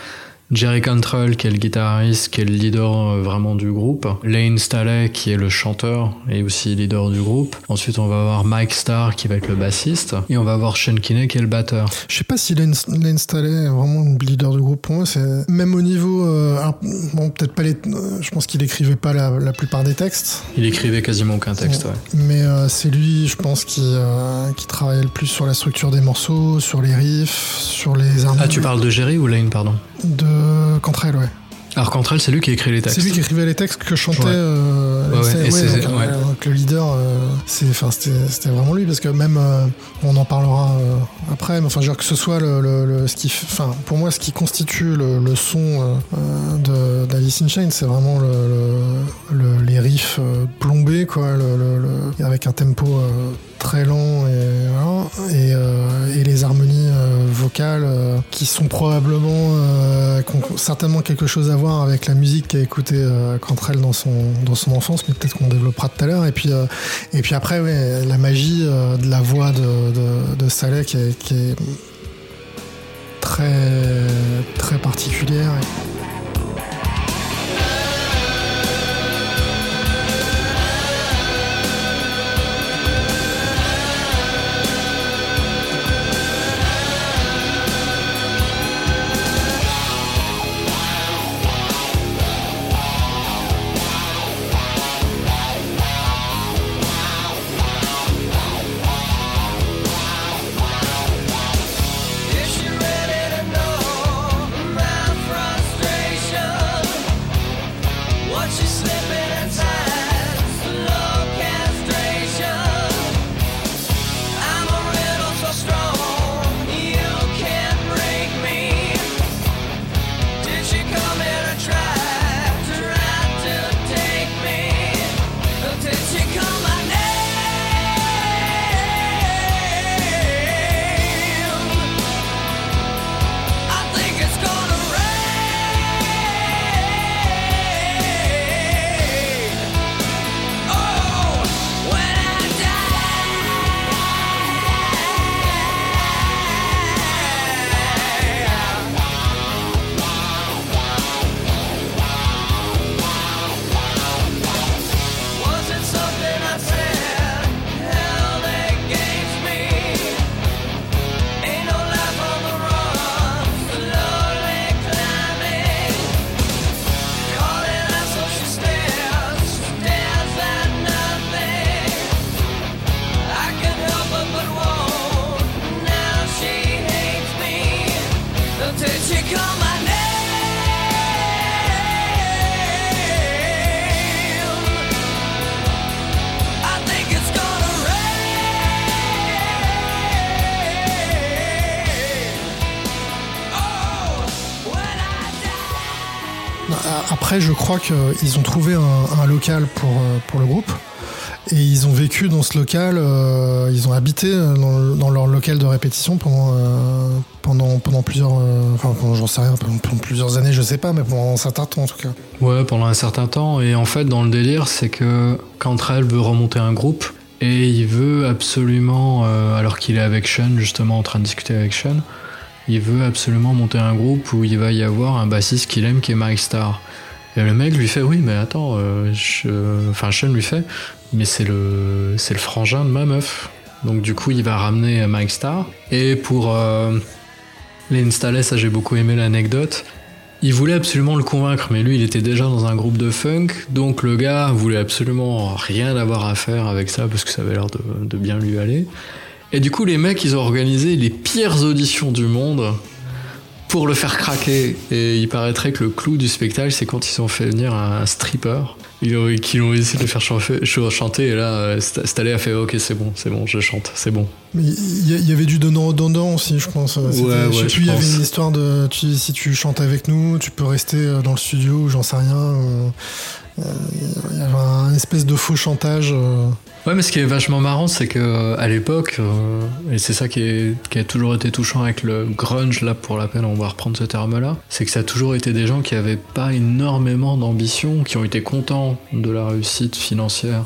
Jerry Cantrell, qui est le guitariste, qui est le leader euh, vraiment du groupe. Lane Staley, qui est le chanteur et aussi leader du groupe. Ensuite, on va avoir Mike Starr, qui va être le bassiste. Et on va avoir Sean Kinney, qui est le batteur. je sais pas si Lane, Lane Staley est vraiment le leader du groupe. Pour moi, c'est même au niveau, euh, alors, bon, peut-être pas les, euh, je pense qu'il écrivait pas la, la plupart des textes. Il écrivait quasiment aucun texte, ouais. Mais euh, c'est lui, je pense, qui, euh, qui travaillait le plus sur la structure des morceaux, sur les riffs, sur les harmonies. Ah, tu parles de Jerry ou Lane, pardon? De Cantrell, ouais. Alors Cantrell, c'est lui qui écrit les textes. C'est lui qui écrivait les textes que chantait. Ouais. euh, donc, euh, donc le leader, euh, c'était, vraiment lui parce que même, euh, on en parlera euh, après, mais enfin, je veux dire que ce soit le, le- le- ce qui, enfin, pour moi, ce qui constitue le, le son euh, de d'Alice in c'est vraiment le, le- le- les riffs euh, plombés, quoi, avec un tempo euh, très lent et, et, euh, les harmonies vocales qui sont probablement ont certainement quelque chose à voir avec la musique qu'a écouté euh, Cantrell dans son dans son enfance mais peut-être qu'on développera tout à l'heure. Et puis et puis après la magie de la voix de de, Saleh qui est, très très particulière Je crois qu'ils ont trouvé un, local pour, euh, pour le groupe. Et ils ont vécu dans ce local, euh, ils ont habité euh, dans, le- dans leur local de répétition pendant, euh, plusieurs. euh, pendant, plusieurs années, je sais pas, mais pendant un certain temps en tout cas. Ouais, pendant un certain temps. Et en fait, dans le délire, c'est que Cantrell veut remonter un groupe et il veut absolument, euh, alors qu'il est avec Sean, justement en train de discuter avec Sean, il veut absolument monter un groupe où il va y avoir un bassiste qu'il aime qui est Mike Starr. Et le mec lui fait oui, mais attends, euh, je- enfin Sean lui fait, mais c'est le, c'est le frangin de ma meuf. Donc du coup, il va ramener Mike Starr. Et pour euh, l'installer, ça j'ai beaucoup aimé l'anecdote. Il voulait absolument le convaincre, mais lui, il était déjà dans un groupe de funk, donc le gars voulait absolument rien avoir à faire avec ça parce que ça avait l'air de bien lui aller. Et du coup, les mecs, ils ont organisé les pires auditions du monde pour le faire craquer. Et il paraîtrait que le clou du spectacle, c'est quand ils ont fait venir un stripper, ils ont, qu'ils ont essayé de le faire chanter, et là, euh, St- Staley a fait Ok, c'est bon, c'est bon, je chante, c'est bon. Mais il y, avait du donnant-donnant aussi, je pense. C'était- Ouais, je sais ouais, plus, il y avait pense. une histoire de tu- si tu chantes avec nous, tu peux rester euh, dans le studio j'en sais rien. euh, Il y avait un espèce de faux chantage. Ouais, mais ce qui est vachement marrant, c'est que euh, à l'époque, euh, et c'est ça qui, est- qui a toujours été touchant avec le grunge, là, pour la peine, on va reprendre ce terme-là, c'est que ça a toujours été des gens qui avaient pas énormément d'ambition, qui ont été contents de la réussite financière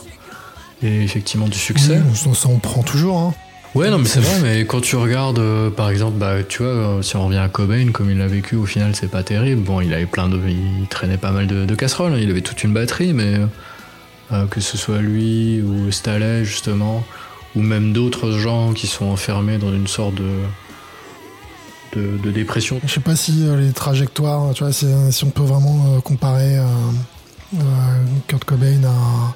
et effectivement du succès. Oui, ça, ça, on prend toujours. Hein. Ouais, non, mais c'est vrai, mais quand tu regardes, euh, par exemple, bah, tu vois, euh, si on revient à Cobain, comme il l'a vécu, au final, c'est pas terrible. Bon, il avait plein de. Il traînait pas mal de, de casseroles, hein, il avait toute une batterie, mais euh, que ce soit lui ou Staley, justement, ou même d'autres gens qui sont enfermés dans une sorte de. de, de dépression. Je sais pas si euh, les trajectoires, tu vois, si, on peut vraiment euh, comparer Kurt Cobain à,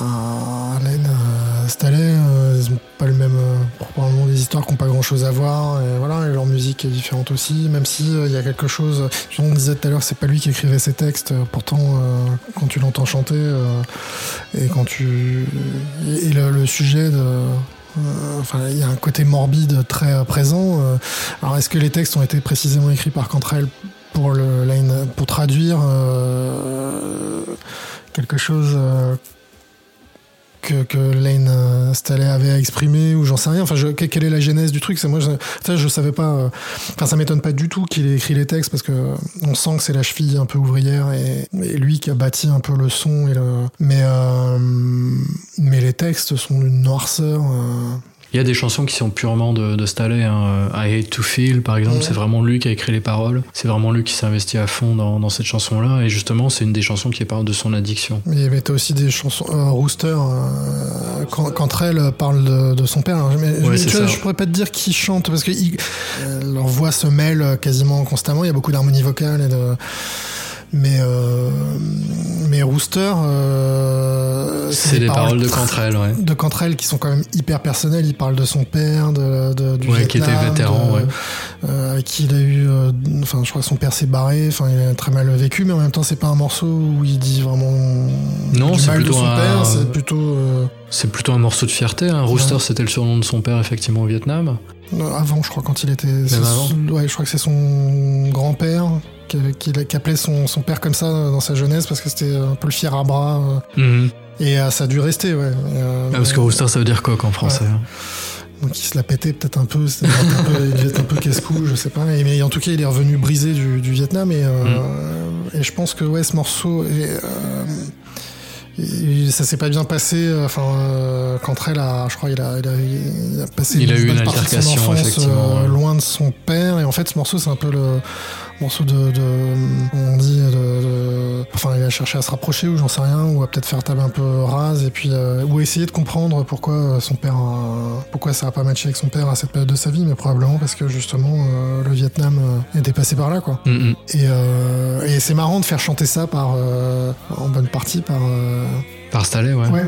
à Alain euh, Staley, euh, ils ont pas le même, euh, probablement des histoires qui n'ont pas grand chose à voir, et voilà, et leur musique est différente aussi, même si il y a quelque chose, on disait tout à l'heure, c'est pas lui qui écrivait ses textes, pourtant quand tu l'entends chanter, et quand tu, et, le, le sujet de Enfin, il y a un côté morbide très présent. alors, est-ce que les textes ont été précisément écrits par Cantrell pour le pour traduire euh, quelque chose euh, que, Lane euh, Staley avait à exprimer ou j'en sais rien. Enfin, quelle est la genèse du truc? C'est moi, je, savais pas. euh, Enfin, ça m'étonne pas du tout qu'il ait écrit les textes parce que on sent que c'est la cheville un peu ouvrière et, lui qui a bâti un peu le son et le. Mais euh, mais les textes sont d'une noirceur. euh, Il y a des chansons qui sont purement de, de Staley. hein. I Hate to Feel, par exemple, Ouais. c'est vraiment lui qui a écrit les paroles. C'est vraiment lui qui s'est investi à fond dans, dans cette chanson-là. Et justement, c'est une des chansons qui parle de son addiction. Mais il mettait aussi des chansons. Euh, Rooster, euh, quand, quand elle parle de, de son père. Alors, je, mais- Ouais, vois, je pourrais pas te dire qui chante parce que euh, leur voix se mêle quasiment constamment. Il y a beaucoup d'harmonie vocale et de. Mais euh, mais Rooster, euh, C'est des paroles de Cantrell, ouais. de Cantrell qui sont quand même hyper personnelles. Il parle de son père, de, de- du Ouais, qui était Vietnam, vétéran, de- ouais. euh, avec qui il a eu, euh, enfin, je crois que son père s'est barré. Enfin, il a très mal vécu, mais en même temps, c'est pas un morceau où il dit vraiment Non, c'est de plutôt son un- père. C'est plutôt euh, C'est plutôt un morceau de fierté. Hein. Rooster, Ouais. c'était le surnom de son père, effectivement, au Vietnam. euh, avant, je crois, quand il était. c'est- avant Ouais, je crois que c'est son grand-père qui, avait- qui, qui appelait son, son père comme ça dans sa jeunesse parce que c'était un peu le fier à bras. Mhm. Et euh, ça a dû rester, ouais. Euh, Ah, parce que Rooster, ça veut dire coq en français. Ouais. hein. Donc il se la pétait peut-être un peu, un peu- <laughs> il être un peu casse-cou, je sais pas. Et- mais en tout cas, il est revenu brisé du, du Vietnam et, euh, et je pense que ouais, ce morceau, et, euh, et ça s'est pas bien passé. Enfin, euh, Cantrell a, je crois, il a, il a, il a passé Il a eu une bonne partie de son altercation, enfance, effectivement, ouais. loin de son père. Et en fait, ce morceau, c'est un peu le morceau de, de on dit, de, de- enfin, il a cherché à se rapprocher ou j'en sais rien, ou à peut-être faire table un peu rase et puis euh, ou essayer de comprendre pourquoi son père, a- pourquoi ça a pas matché avec son père à cette période de sa vie, mais probablement parce que justement euh, le Vietnam euh, était passé par là, quoi. Mhm. Et, euh, et c'est marrant de faire chanter ça par, euh, en bonne partie par. Par Staley, ouais. ouais.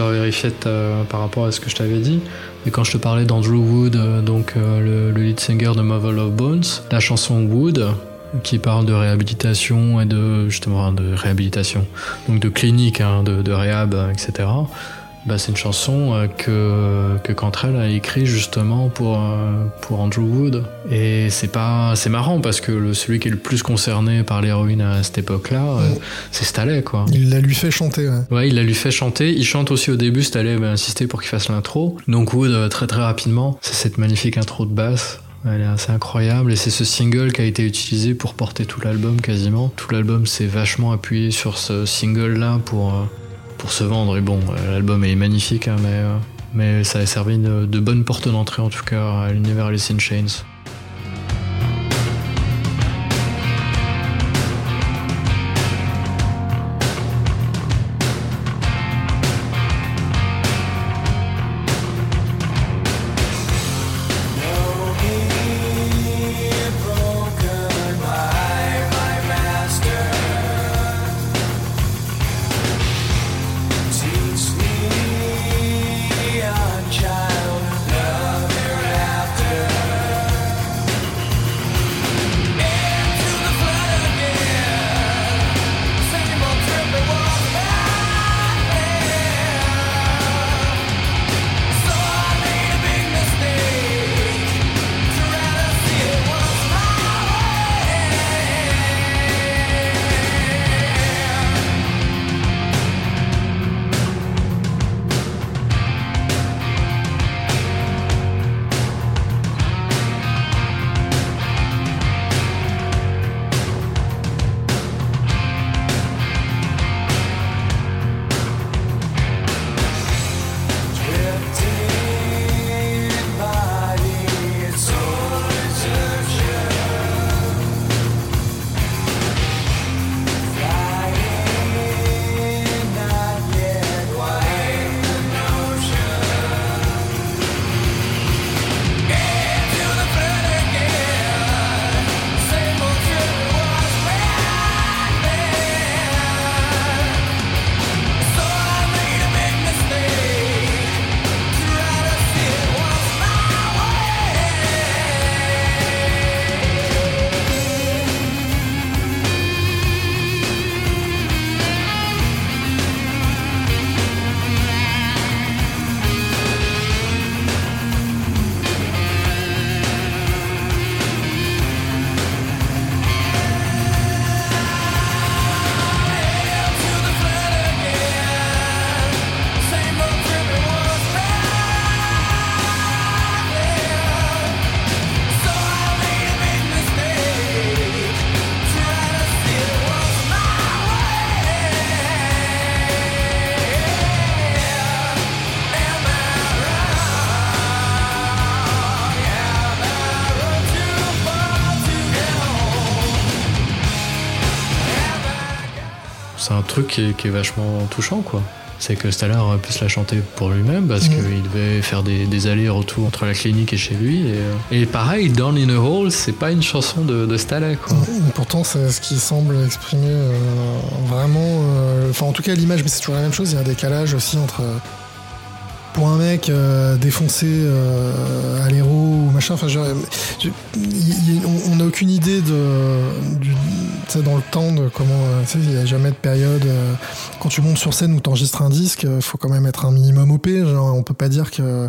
Je vérifié par rapport à ce que je t'avais dit. Et quand je te parlais d'Andrew Wood, euh, donc euh, le, le lead singer de Marvel of Bones, la chanson Wood, qui parle de réhabilitation et de justement de réhabilitation, donc de clinique, hein, de, de réhab, euh, etc. Bah, c'est une chanson euh, que que Cantrell a écrit justement pour euh, pour Andrew Wood et c'est pas c'est marrant parce que le, celui qui est le plus concerné par l'héroïne à cette époque-là euh, c'est Staley quoi. Il l'a lui fait chanter. Ouais. Ouais, il l'a lui fait chanter. Il chante aussi au début. Staley avait insisté pour qu'il fasse l'intro. Donc Wood très très rapidement, c'est cette magnifique intro de basse. Elle est assez incroyable et c'est ce single qui a été utilisé pour porter tout l'album quasiment. Tout l'album s'est vachement appuyé sur ce single là pour euh, pour se vendre. Et bon, euh, l'album est magnifique, hein, mais euh, mais ça a servi de, de bonne porte d'entrée en tout cas à l'univers Alice in Chains. C'est un truc qui est, qui est vachement touchant, quoi. C'est que Staller aurait pu se la chanter pour lui-même parce Mhm. qu'il devait faire des, des allers-retours entre la clinique et chez lui. Et, euh, et pareil, Down in a Hole, c'est pas une chanson de, de quoi. Pourtant, c'est ce qui semble exprimer euh, vraiment. euh, Enfin, en tout cas, l'image, mais c'est toujours la même chose. Il y a un décalage aussi entre. Euh, Pour un mec euh, défoncé euh, à l'héros ou machin, enfin, on- n'a aucune idée de, du, dans le temps de comment. euh, il n'y a jamais de période. euh, quand tu montes sur scène ou t'enregistres un disque, il faut quand même être un minimum OP. Genre, on peut pas dire que.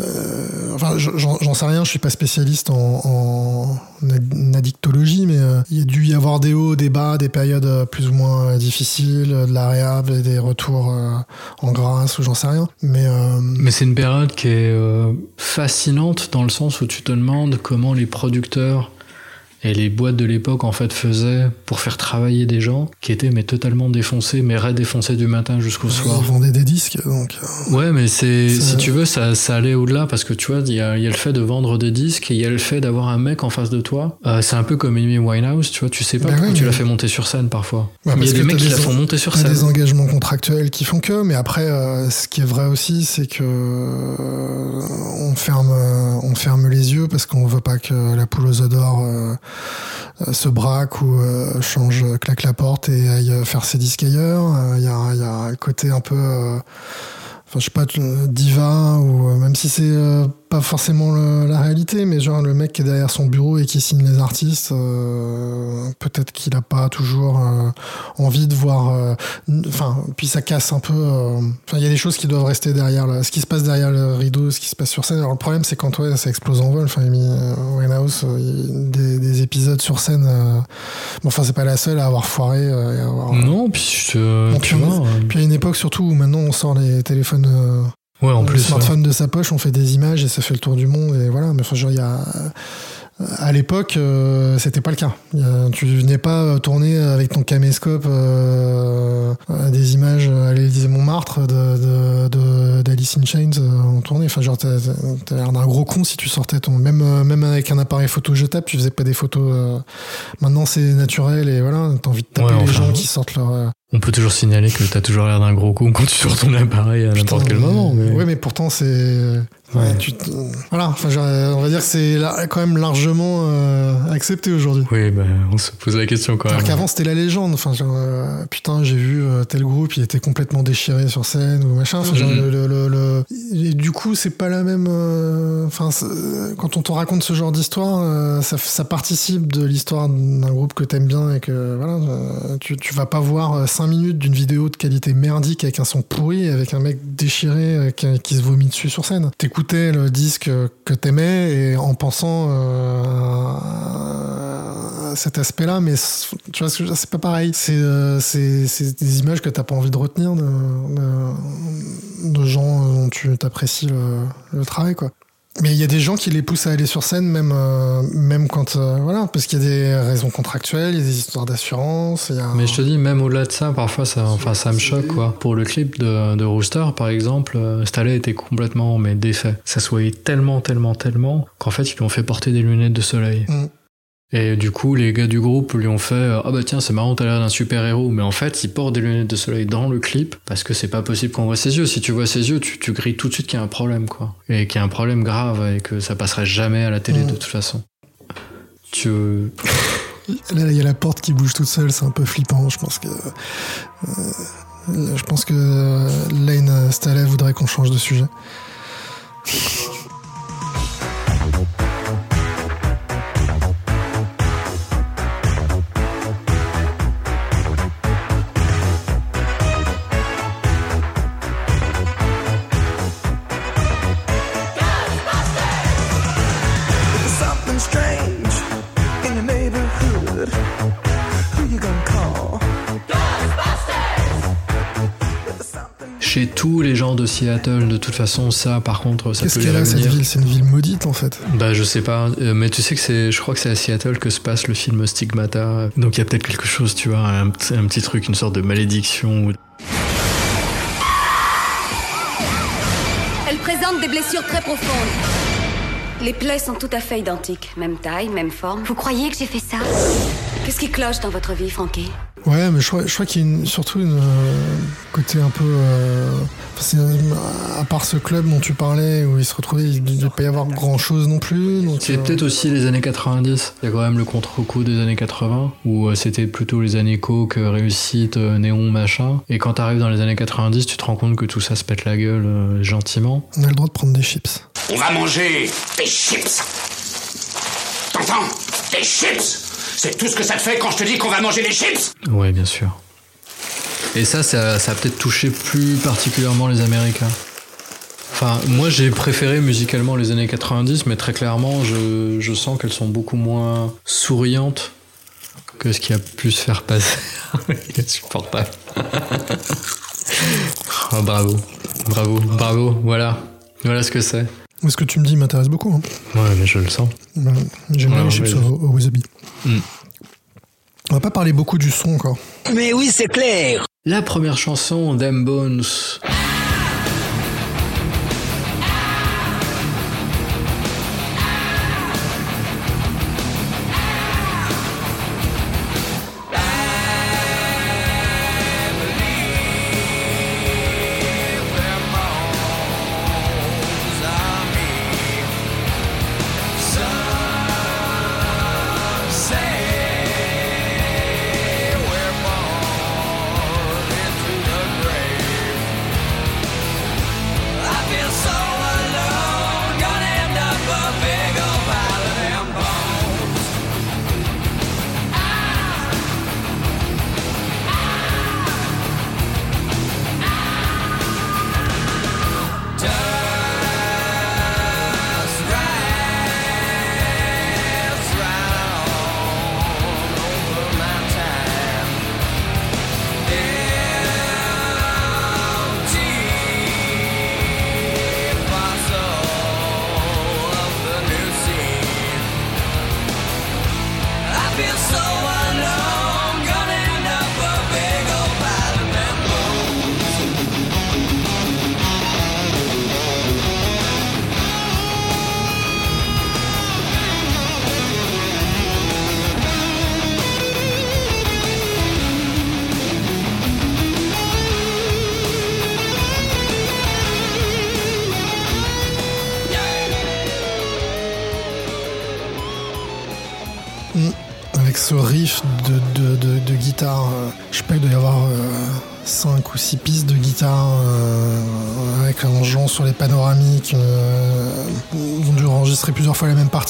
Euh, enfin, je- j'en sais rien, je suis pas spécialiste en, en ad- addictologie, mais euh, il y a dû y avoir des hauts, des bas, des périodes euh, plus ou moins difficiles, euh, de la et des retours euh, en grâce ou j'en sais rien. Mais Mais c'est une période qui est fascinante dans le sens où tu te demandes comment les producteurs et les boîtes de l'époque en fait faisaient pour faire travailler des gens qui étaient mais totalement défoncés, mais défoncés du matin jusqu'au soir. ils vendaient des disques, donc. euh, Ouais, mais c'est si tu veux, ça, ça allait au-delà parce que tu vois, il y a, y a le fait de vendre des disques et il y a le fait d'avoir un mec en face de toi. Euh, c'est un peu comme Amy Winehouse, tu vois, tu sais pas pourquoi oui, tu mais- l'as fait monter sur scène parfois. Ouais, mais il y a des mecs qui des la font monter sur scène. des engagements contractuels qui font que, mais après, euh, ce qui est vrai aussi, c'est que euh, on ferme, euh, on ferme les yeux parce qu'on veut pas que la poule aux euh, se braque ou euh, change, euh, claque la porte et aille euh, faire ses disques ailleurs. Euh, Il y, y a un côté un peu, euh, enfin je sais pas, euh, diva ou euh, même si c'est euh, pas forcément le- la réalité, mais genre le mec qui est derrière son bureau et qui signe les artistes, euh, peut-être qu'il a pas toujours euh, envie de voir. euh, Enfin, puis ça casse un peu. euh, Enfin, il y a des choses qui doivent rester derrière le- ce qui se passe derrière le rideau, ce qui se passe sur scène. Alors le problème, c'est quand ouais, ça explose en vol. Enfin, il a mis euh, Winehouse euh, des, des épisodes sur scène. euh, Bon, enfin, c'est pas la seule à avoir foiré. euh, et à avoir, Non, puis je, Donc, tu on- vois. Puis à une époque surtout où maintenant on sort les téléphones. Euh, Ouais, en le plus. ouais. smartphone de sa poche, on fait des images et ça fait le tour du monde et voilà. Mais enfin, genre, il y a à l'époque, euh, c'était pas le cas. Tu venais pas euh, tourner avec ton caméscope euh, euh, des images à l'Élysée Montmartre de, de, de- d'Alice in Chains euh, en tournée. Enfin, genre, t'as, l'air d'un gros con si tu sortais ton. Même, euh, même avec un appareil photo jetable, tu faisais pas des photos. euh, Maintenant, c'est naturel et voilà, t'as envie de taper Ouais, les gens qui sortent leur. Euh, On peut toujours signaler que t'as toujours l'air d'un gros con quand tu sors ton appareil à n'importe quel moment. Mais... Ouais, mais pourtant, c'est. Ouais. tu te- Voilà, enfin, genre, on va dire que c'est quand même largement euh, accepté aujourd'hui. Oui, bah, on se pose la question quand Alors même. qu'avant, c'était la légende. Enfin, genre, euh, putain, j'ai vu euh, tel groupe, il était complètement déchiré sur scène ou machin. Enfin, genre, Mhm. le, le- le- et du coup, c'est pas la même. euh, Enfin, quand on te raconte ce genre d'histoire, euh, ça, ça participe de l'histoire d'un groupe que t'aimes bien et que voilà, euh, tu, tu vas pas voir 5 minutes d'une vidéo de qualité merdique avec un son pourri, avec un mec déchiré euh, qui, qui se vomit dessus sur scène. T'écoutais le disque que t'aimais et en pensant euh, à cet aspect-là, mais tu vois, c'est pas pareil. C'est euh, c'est- des images que t'as pas envie de retenir de gens dont tu t'apprécies le, le travail, quoi. Mais il y a des gens qui les poussent à aller sur scène, même, euh, même quand. euh, voilà, parce qu'il y a des raisons contractuelles, il y a des histoires d'assurance. a- Mais je te dis, même au-delà de ça, parfois ça, enfin, ça me choque quoi. Pour le clip de, de Rooster, par exemple, euh, Staley était complètement mais défait. Ça se voyait tellement, tellement, tellement qu'en fait ils lui ont fait porter des lunettes de soleil. Mm. Et du coup, les gars du groupe lui ont fait euh, Ah bah tiens, c'est marrant, t'as l'air d'un super héros. Mais en fait, il porte des lunettes de soleil dans le clip parce que c'est pas possible qu'on voit ses yeux. Si tu vois ses yeux, tu, tu grilles tout de suite qu'il y a un problème, quoi. Et qu'il y a un problème grave et que ça passerait jamais à la télé de toute façon. Tu. <laughs> Là, il y a la porte qui bouge toute seule, c'est un peu flippant. Je pense que. euh, je pense que euh, Lane Staley voudrait qu'on change de sujet. Chez tous les gens de Seattle, de toute façon, ça, par contre, ça Qu'est-ce peut qu'elle les a cette ville? C'est une ville maudite en fait. Bah, je sais pas, euh, mais tu sais que c'est, je crois que c'est à Seattle que se passe le film Stigmata. Donc il y a peut-être quelque chose, tu vois, un, petit- un petit truc, une sorte de malédiction. ou- Elle présente des blessures très profondes. Les plaies sont tout à fait identiques. Même taille, même forme. Vous croyez que j'ai fait ça? Qu'est-ce qui cloche dans votre vie, Frankie? Ouais, mais je crois, je crois qu'il y a une- surtout une euh, côté un peu. euh, euh, à part ce club dont tu parlais où ils se retrouvaient, il ne devait pas y avoir grand chose non plus. C'est euh, peut-être aussi les années 90. Il y a quand même le contre-coup des années 80, où euh, c'était plutôt les années coke, réussite, euh, néon, machin. Et quand t'arrives dans les années 90, tu te rends compte que tout ça se pète la gueule euh, gentiment. On a le droit de prendre des chips. On va manger des chips. T'entends? Des chips C'est tout ce que ça te fait quand je te dis qu'on va manger des chips Ouais, bien sûr. Et ça, ça, ça a peut-être touché plus particulièrement les Américains. Enfin, moi j'ai préféré musicalement les années 90, mais très clairement, je, je sens qu'elles sont beaucoup moins souriantes que ce qui a pu se faire passer. <laughs> Il est insupportable. <laughs> Oh, bravo, bravo, bravo, voilà. Voilà ce que c'est. Ce que tu me dis m'intéresse beaucoup. hein. Ouais, mais je le sens. Voilà. J'aime bien Ouais, les chips ouais. au, au wasabi. Mm. On va pas parler beaucoup du son encore. Mais oui, c'est clair. La première chanson, Them Bones.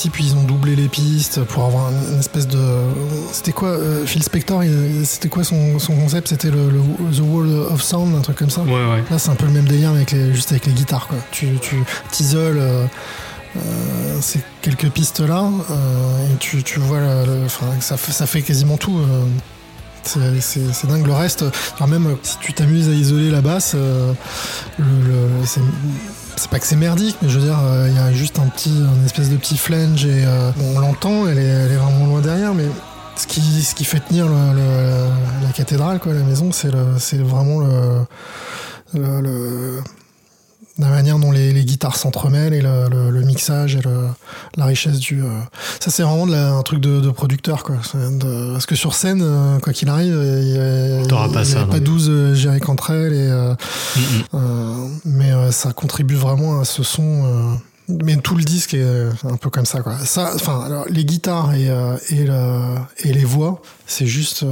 Puis ils ont doublé les pistes pour avoir une, espèce de. C'était quoi euh, Phil Spector, c'était quoi son, son concept? C'était le, le The Wall of Sound, un truc comme ça Ouais, ouais. Là, c'est un peu le même délire, mais avec les, juste avec les guitares. Quoi. Tu, tu t'isoles euh, euh, ces quelques pistes-là, euh, et tu, tu vois, le, ça, fait- ça fait quasiment tout. c'est, dingue. Le reste, enfin, même si tu t'amuses à isoler la basse, euh, le, le- c'est, pas que c'est merdique, mais je veux dire, euh, il y a juste un petit, une espèce de petit flange et euh, bon, on l'entend, elle est, elle est vraiment loin derrière, mais ce qui, ce qui fait tenir le- le- la cathédrale, quoi, la maison, c'est, vraiment le- le- la manière dont les, les guitares s'entremêlent et le, le- le mixage et le- la richesse du. euh, Ça, c'est vraiment la- un truc de, de producteur, quoi. De- parce que sur scène, euh, quoi qu'il arrive, il y a, pas ça, pas non. 12 euh, gérés entre elles, et, euh, Mm, euh, mais ça contribue vraiment à ce son. mais tout le disque est un peu comme ça, quoi. Ça, enfin, les guitares et, et, le- et les voix, c'est juste.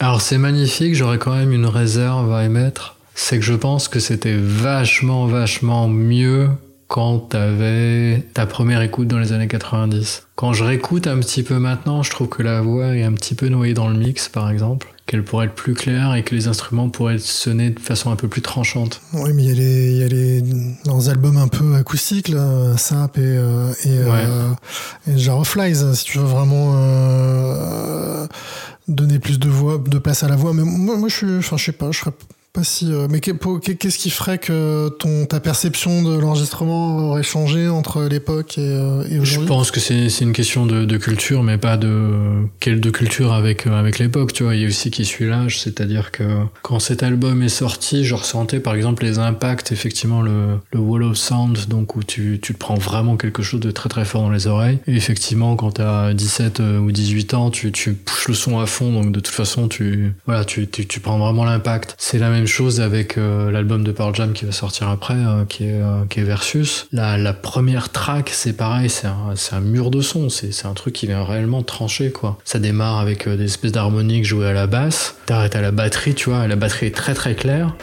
Alors c'est magnifique, j'aurais quand même une réserve à émettre. C'est que je pense que c'était vachement, vachement mieux quand t'avais ta première écoute dans les années 90. Quand je réécoute un petit peu maintenant, je trouve que la voix est un petit peu noyée dans le mix, par exemple. Qu'elle pourrait être plus claire et que les instruments pourraient sonner de façon un peu plus tranchante. Oui, mais il y a les, il y a les leurs albums un peu acoustiques, là, Sap et, euh, et, euh, et Jar of Flies, si tu veux vraiment euh, donner plus de voix, de place à la voix. Mais moi, moi je suis, enfin, je sais pas, je serais pas si. euh, mais qu'est-ce qui ferait que ton ta perception de l'enregistrement aurait changé entre l'époque et, euh, et Je aujourd'hui? pense que c'est c'est une question de, de culture, mais pas de quelle de culture avec euh, avec l'époque. Tu vois, il y a aussi qui suit l'âge, c'est-à-dire que quand cet album est sorti, je ressentais par exemple les impacts, effectivement le le wall of sound, donc où tu tu te prends vraiment quelque chose de très très fort dans les oreilles. Et effectivement, quand t'as 17 euh, ou 18 ans, tu tu pousses le son à fond, donc de toute façon tu voilà tu tu, tu prends vraiment l'impact. C'est la même chose avec euh, l'album de Pearl Jam qui va sortir après, euh, qui est euh, qui est Versus. La la première track, c'est pareil, c'est un un mur de son, c'est un truc qui vient réellement trancher quoi. Ça démarre avec des espèces d'harmoniques jouées à la basse, t'arrêtes à la batterie, tu vois, la batterie est très très claire.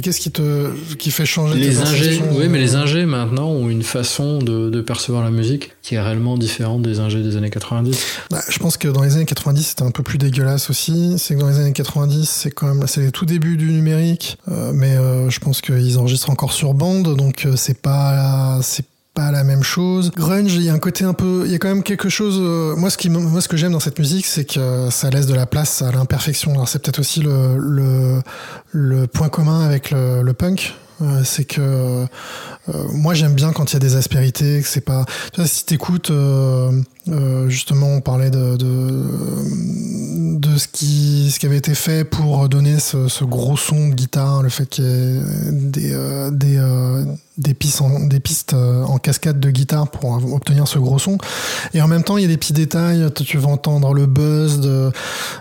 Mais, qu'est-ce qui te qui fait changer Les ingés, oui, mais les ingés maintenant ont une façon de, de percevoir la musique qui est réellement différente des ingés des années 90. Bah, je pense que dans les années 90, c'était un peu plus dégueulasse aussi. C'est que dans les années 90, c'est quand même, c'est les tout débuts du numérique. Euh, mais euh, je pense qu'ils enregistrent encore sur bande, donc euh, c'est pas, c'est pas la même chose. Grunge, il y a un côté un peu, il y a quand même quelque chose. euh, moi, ce qui, moi, ce que j'aime dans cette musique, c'est que ça laisse de la place à l'imperfection. Alors, c'est peut-être aussi le, le, le point commun avec le, le punk. Euh, c'est que euh, moi j'aime bien quand il y a des aspérités, que c'est pas. Tu vois, si t'écoutes, euh, justement, on parlait de, de de ce qui ce qui avait été fait pour donner ce, ce gros son de guitare, le fait qu'il y ait des euh, des euh, des pistes en, des pistes en cascade de guitare pour obtenir ce gros son. Et en même temps, il y a des petits détails. Tu vas entendre le buzz de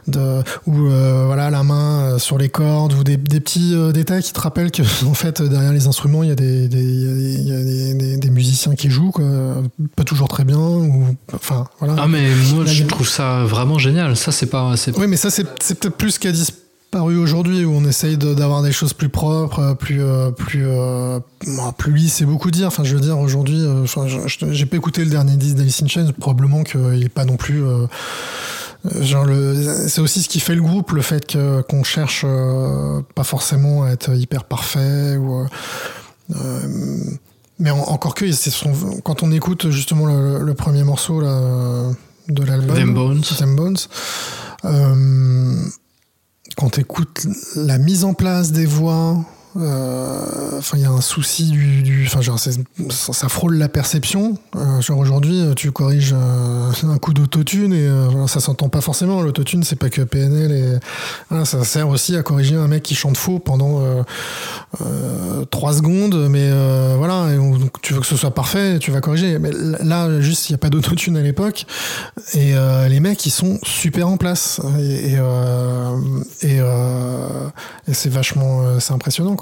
de ou voilà la main sur les cordes ou des, des petits détails qui te rappellent que <laughs> en fait derrière les instruments il y a des des, des, musiciens qui jouent pas toujours très bien enfin voilà Ah, mais moi, Là, je trouve ça vraiment génial. Ça, c'est pas. oui mais ça c'est peut-être plus ce qui a disparu aujourd'hui où on essaye de- d'avoir des choses plus propres euh, plus euh, plus euh, plus lisse c'est beaucoup dire enfin je veux dire aujourd'hui euh, enfin j'ai pas écouté le dernier disque d'Alice in Chains probablement qu'il est pas non plus euh, Genre le, c'est aussi ce qui fait le groupe, le fait que, qu'on cherche euh, pas forcément à être hyper parfait ou. euh, euh, mais en- encore que, son- quand on écoute justement le, le premier morceau là, de l'album, Them Bones. Them Bones, euh, quand tu écoutes la mise en place des voix, enfin il y a un souci du, enfin genre ça, frôle la perception. Euh, genre aujourd'hui tu corriges euh, <laughs> un coup d'autotune et euh, ça s'entend pas forcément. L'autotune c'est pas que PNL et ça sert aussi à corriger un mec qui chante faux pendant euh, euh, trois secondes, mais euh, voilà, tu veux que ce soit parfait, tu vas corriger. Mais là, juste, il n'y a pas d'autotune à l'époque, et euh, les mecs, ils sont super en place, et, et, euh, euh, c'est vachement, euh, c'est impressionnant,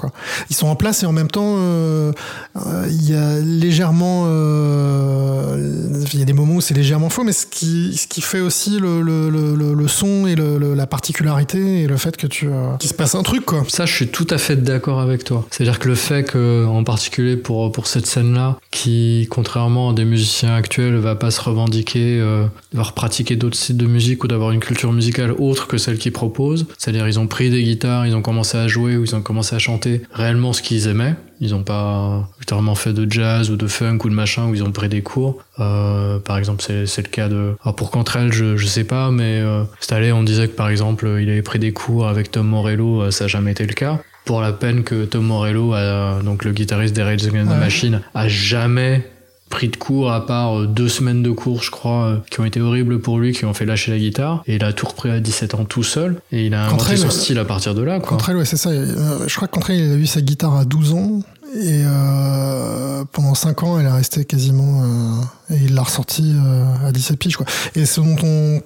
Ils sont en place et en même temps, euh, euh, il y a légèrement, euh, il y a des moments où c'est légèrement faux, mais ce qui, ce qui fait aussi le, le, le, son et la particularité et le fait que tu, qu'il se passe un truc, quoi. Ça, je suis tout à fait d'accord avec toi. C'est-à-dire que le fait que, en particulier pour, pour cette scène-là, qui, contrairement à des musiciens actuels, va pas se revendiquer euh, d'avoir pratiqué d'autres styles de musique ou d'avoir une culture musicale autre que celle qu'ils proposent. C'est-à-dire, ils ont pris des guitares, ils ont commencé à jouer ou ils ont commencé à chanter réellement ce qu'ils aimaient. Ils ont pas ultérieurement fait de jazz ou de funk ou de machin où ils ont pris des cours. Euh, par exemple, c'est le cas de. Alors pour Cantrell, je, je sais pas, mais euh, cette année, on disait que par exemple, il avait pris des cours avec Tom Morello. euh, Ça n'a jamais été le cas. Pour la peine que Tom Morello, a, donc le guitariste des Rage Against the. Machine, a jamais pris de cours à part euh, deux semaines de cours je crois euh, qui ont été horribles pour lui qui ont fait lâcher la guitare et il a tout repris à 17 ans tout seul et il a inventé Cantrell, son style à partir de là quoi. Ouais, c'est ça. Euh, Je crois que Cantrell, il a eu sa guitare à 12 ans. Et euh, pendant 5 ans, elle est restée quasiment. euh, et il l'a ressorti euh, à 17 piges, quoi. Et ce dont on.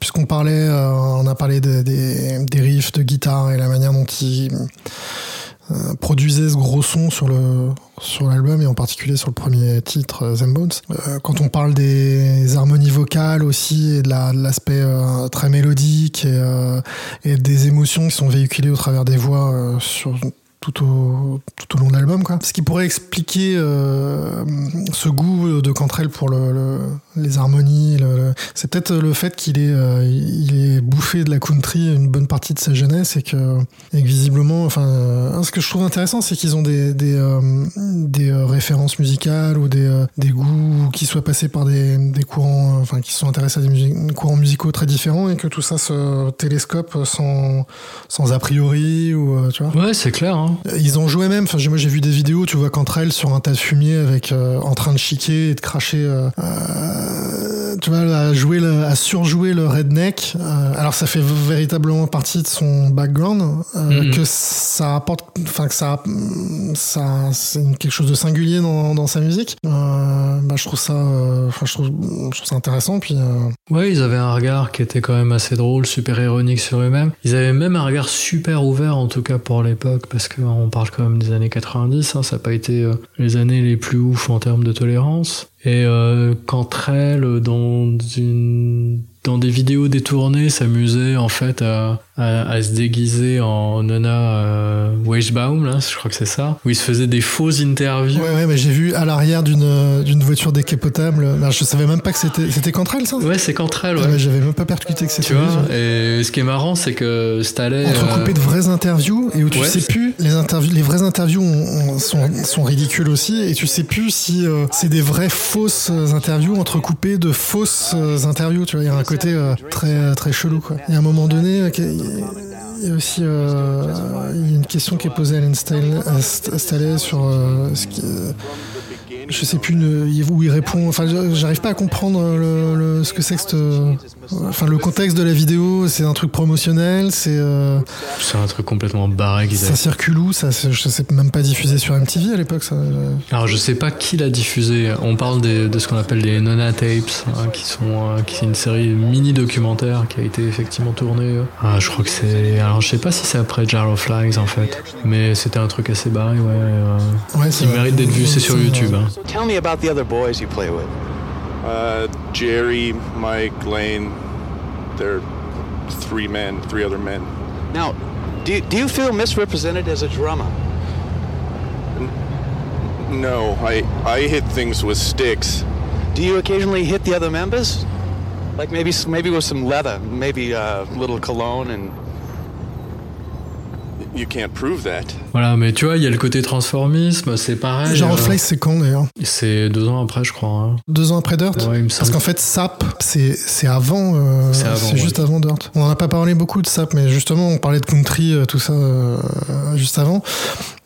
Puisqu'on parlait. on a parlé des, des, des riffs de guitare et la manière dont il. Euh, produisait ce gros son sur le sur l'album et en particulier sur le premier titre euh, Them Bones. Euh, quand on parle des harmonies vocales aussi et de la- de l'aspect euh, très mélodique et, des émotions qui sont véhiculées au travers des voix sur tout au, tout au long de l'album. quoi. Ce qui pourrait expliquer ce goût de Cantrell pour le, le- les harmonies, le- c'est peut-être le fait qu'il est, euh, il est bouffé de la country une bonne partie de sa jeunesse et que, et que visiblement, enfin, euh, ce que je trouve intéressant, c'est qu'ils ont des, des, euh, des références musicales ou des, des goûts qui soient passés par des, des courants, enfin, qui sont intéressés à des courants musicaux très différents et que tout ça se télescope sans, sans a priori ou, tu vois. Ouais, c'est clair. Hein. Ils ont joué même, enfin moi j'ai vu des vidéos, tu vois Cantrell sur un tas de fumier avec en train de chiquer et de cracher, euh, euh, tu vois, à jouer, le- à surjouer le redneck. Euh, alors ça fait véritablement partie de son background, Mhm. que ça apporte, enfin que ça, ça c'est quelque chose de singulier dans, dans sa musique. Bah, je trouve ça, je trouve, je trouve ça intéressant. Puis Ouais, ils avaient un regard qui était quand même assez drôle, super ironique sur eux-mêmes. Ils avaient même un regard super ouvert, en tout cas pour l'époque, parce qu'on parle quand même des années 90, hein, ça n'a pas été les années les plus ouf en termes de Et euh, Cantrell, dans une dans des vidéos détournées, s'amusait en fait à, à, à se déguiser en Nona euh, Weichbaum, là, je crois que c'est ça, où il se faisait des fausses interviews. Ouais, ouais, mais j'ai vu à l'arrière d'une d'une voiture décapotable. Non, je savais même pas que c'était c'était Cantrell, ça? Ouais, c'est ouais. Ah ouais, J'avais même pas percuté que c'était tu vois, et ce qui est marrant, c'est que Staley. entrecoupé euh, de vraies interviews et où tu ouais, sais plus les interviews les vraies interviews ont- ont- sont, sont ridicules aussi et tu sais plus si euh, c'est des vraies fausses interviews entrecoupées de fausses euh, interviews tu vois il y a un côté euh, très très chelou quoi il y a un moment donné euh, il y a aussi euh, il y a une question qui est posée à Alan sur euh, ce qui euh, je sais plus une- où il répond. Enfin, j'arrive pas à comprendre ce que c'est que cette, euh, enfin le contexte de la vidéo. C'est un truc promotionnel. C'est euh, C'est un truc complètement barré qu'ils ça avaient. circule où Ça, je sais même pas diffusé sur MTV à l'époque. Ça. euh. Alors je sais pas qui l'a diffusé. On parle des- de ce qu'on appelle les Nona Tapes, hein, qui sont euh, qui est une série mini documentaire qui a été effectivement tournée. euh. Ah, je crois que c'est. Alors je sais pas si c'est après Jar of Flies en fait, mais c'était un truc assez barré, ouais. euh, Ouais, qui mérite d'être vu. C'est sur YouTube. hein. So tell me about the other boys you play with. Uh, Jerry, Mike, Lane. They're three men, three other men. Now, do you, do you feel misrepresented as a drummer? No, I I hit things with sticks. Do you occasionally hit the other members? Like maybe maybe with some leather, maybe a little cologne and You can't prove that. Voilà, mais tu vois, il y a le côté transformisme, c'est pareil. Genre euh, of Flies, c'est quand d'ailleurs C'est deux ans après, je crois. hein. Deux ans après Dirt Ouais, il me Parce qu'en fait, Sap, c'est c'est avant. euh, C'est avant, c'est ouais. juste avant Dirt. On en a pas parlé beaucoup de Sap, mais justement, on parlait de country, euh, tout ça, euh, juste avant.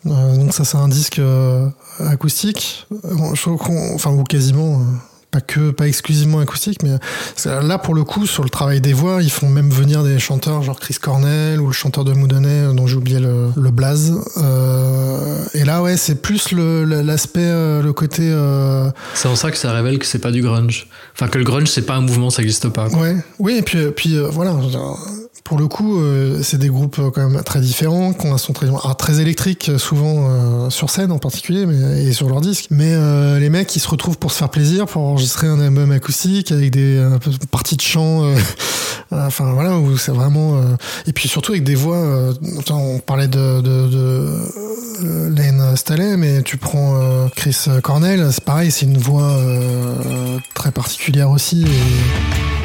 Euh, donc ça, c'est un disque euh, acoustique. Je trouve qu'on- enfin, ou quasiment. Euh, pas que, pas exclusivement acoustique, mais c'est- là pour le coup sur le travail des voix, ils font même venir des chanteurs genre Chris Cornell ou le chanteur de Moudonnet euh, dont j'ai oublié le, le blaze. Euh, et là ouais, c'est plus le- l'aspect, euh, le côté euh, C'est en ça que ça révèle que c'est pas du grunge. Enfin, que le grunge, c'est pas un mouvement, ça existe pas. quoi. Ouais, oui, et puis, puis euh, voilà, pour le coup, euh, c'est des groupes euh, quand même très différents, qui ont un son très, alors, très électrique, euh, souvent euh, sur scène en particulier, mais, et sur leur disque. Mais euh, les mecs, ils se retrouvent pour se faire plaisir, pour enregistrer un album acoustique avec des parties de chant, <laughs> euh, enfin voilà, où c'est vraiment. euh, et puis surtout avec des voix. euh, on parlait de, euh, Lane Staley, mais tu prends euh, Chris Cornell, c'est pareil, c'est une voix euh, très particulière aussi. Et,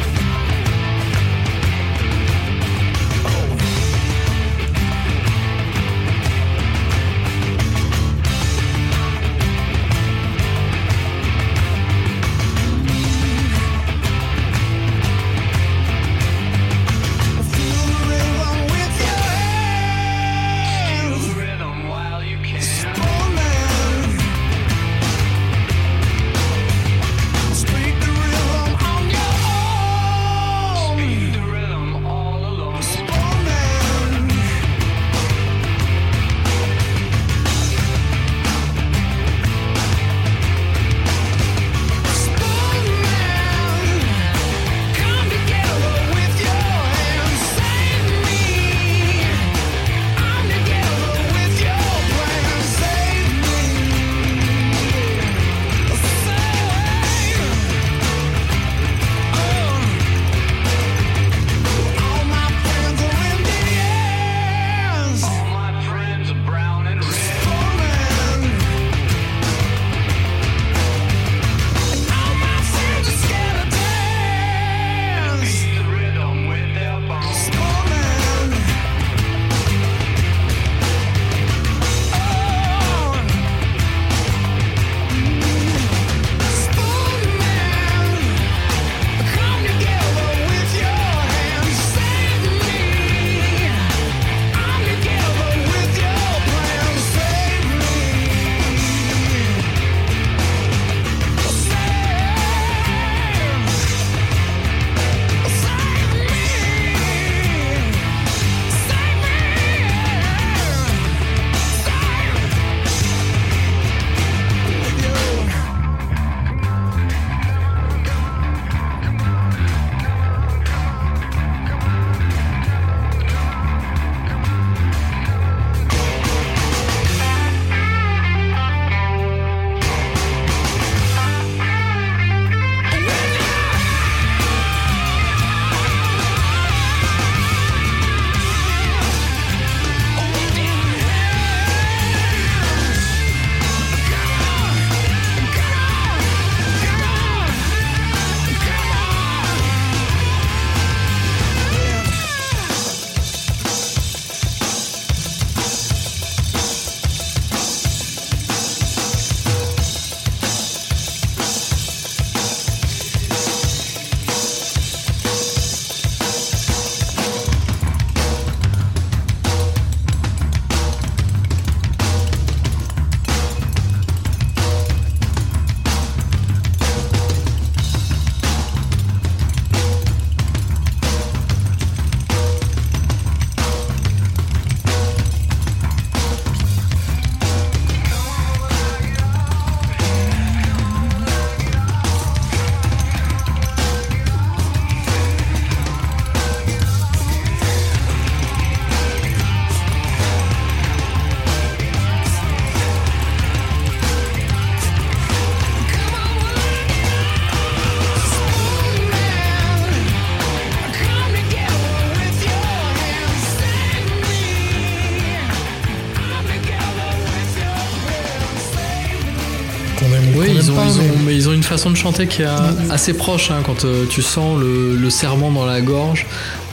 façon de chanter qui est assez proche hein, quand euh, tu sens le, le serment dans la gorge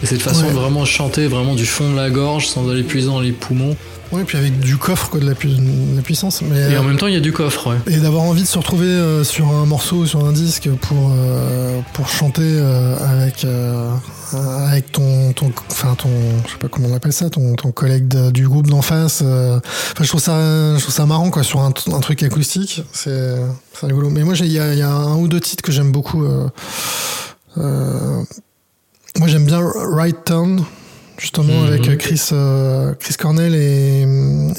et cette façon Ouais. de vraiment chanter vraiment du fond de la gorge sans aller puiser dans les poumons. Ouais, puis avec du coffre, quoi, de la, pu- de la puissance. Mais, Et en même temps, il y a du coffre, ouais. et d'avoir envie de se retrouver euh, sur un morceau ou sur un disque pour pour pour chanter euh, avec euh, avec ton ton enfin ton je sais pas comment on appelle ça ton ton collègue de- du groupe d'en face euh, enfin je trouve ça je trouve ça marrant quoi sur un, un truc acoustique. C'est rigolo. Mais moi il y y a un ou deux titres que j'aime beaucoup euh, euh, moi j'aime bien Right Turn justement Mhm. avec Chris euh, Chris Cornell et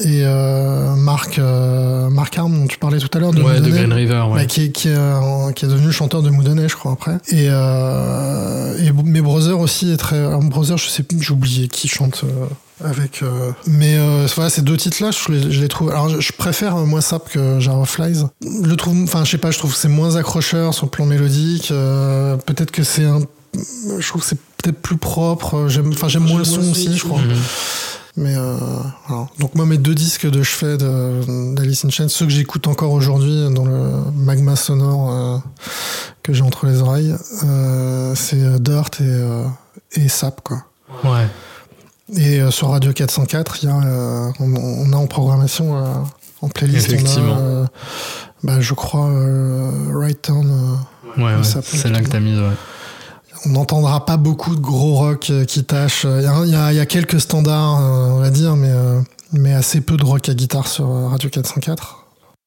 et euh, Marc euh, Marc Arm dont tu parlais tout à l'heure de Ouais, de. Green River, ouais. Bah, qui, qui, est, euh, qui est devenu chanteur de Moudonnet, je crois, après. Et, euh, et mes brothers aussi est très. Brother, je sais plus, j'ai oublié qui chante euh, avec. euh, mais euh, voilà, ces deux titres-là, je, les- je les trouve. Alors, je, je préfère euh, moins Sap que Jar of Flies. Je le trouve. Enfin, je sais pas, je trouve que c'est moins accrocheur sur le plan mélodique. euh, peut-être que c'est un. Je trouve que c'est peut-être plus propre. J'aime, enfin, j'aime moins le son aussi, je crois. Mhm. Mais euh, voilà. Donc moi mes deux disques de chevet de- d'Alice in Chains, ceux que j'écoute encore aujourd'hui dans le magma sonore euh, que j'ai entre les oreilles, euh, c'est euh, Dirt et, euh, et Sap quoi. Ouais. Et euh, sur Radio 404, il y a, euh, on, on a en programmation euh, en playlist, on a, Effectivement. euh, bah, je crois euh, Right euh, Ouais, ouais. Sap, C'est là que t'as mis, ouais. On n'entendra pas beaucoup de gros rock euh, qui tâchent. Il y, a- y y quelques standards, euh, on va dire, mais, euh, mais assez peu de rock à guitare sur Radio 404.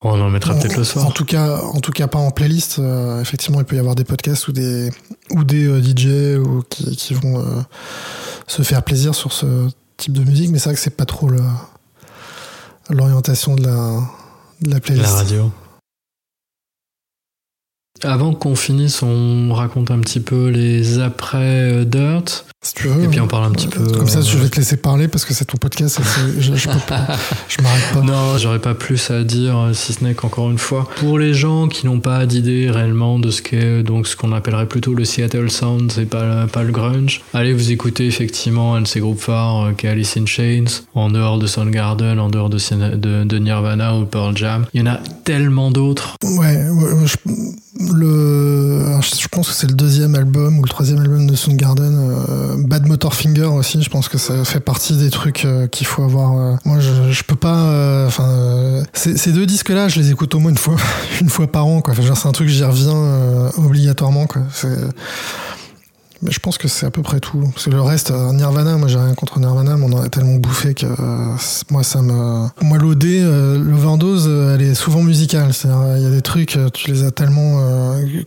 Oh, on en mettra peut-être le soir. En tout cas, en tout cas pas en playlist. Euh, effectivement, il peut y avoir des podcasts ou des ou des euh, DJ ou qui, qui vont euh, se faire plaisir sur ce type de musique, mais c'est vrai que c'est pas trop l'orientation de la de la playlist. La radio. Avant qu'on finisse, on raconte un petit peu les après Dirt. Si tu veux. Et puis on parle un petit peu. Comme ça, euh, je vais te laisser parler parce que c'est ton podcast. et je, je peux pas. <laughs> Je m'arrête pas. Non, j'aurais pas plus à dire, euh, si ce n'est qu'encore une fois, pour les gens qui n'ont pas d'idée réellement de ce qu'est donc ce qu'on appellerait plutôt le Seattle Sound, c'est pas, pas le grunge, allez vous écouter effectivement un de ces groupes phares euh, qui est Alice in Chains, en dehors de Soundgarden, en dehors de, Siena- de, de Nirvana ou Pearl Jam. Il y en a tellement d'autres. Ouais, ouais, ouais, je, le, je pense que c'est le deuxième album ou le troisième album de Soundgarden. euh, Bad Motor Finger aussi, je pense que ça fait partie des trucs euh, qu'il faut avoir. euh. moi, je, je peux pas. euh, Enfin, ces, deux disques-là, je les écoute au moins une fois, <laughs> une fois par an. Quoi. C'est un truc, j'y reviens obligatoirement. Quoi. Mais je pense que c'est à peu près tout. Parce que le reste, euh, Nirvana, moi j'ai rien contre Nirvana, mais on en a tellement bouffé que euh, moi ça me. Moi l'OD, euh, l'overdose, elle est souvent musicale. C'est-à-dire, il y a des trucs, tu les as tellement.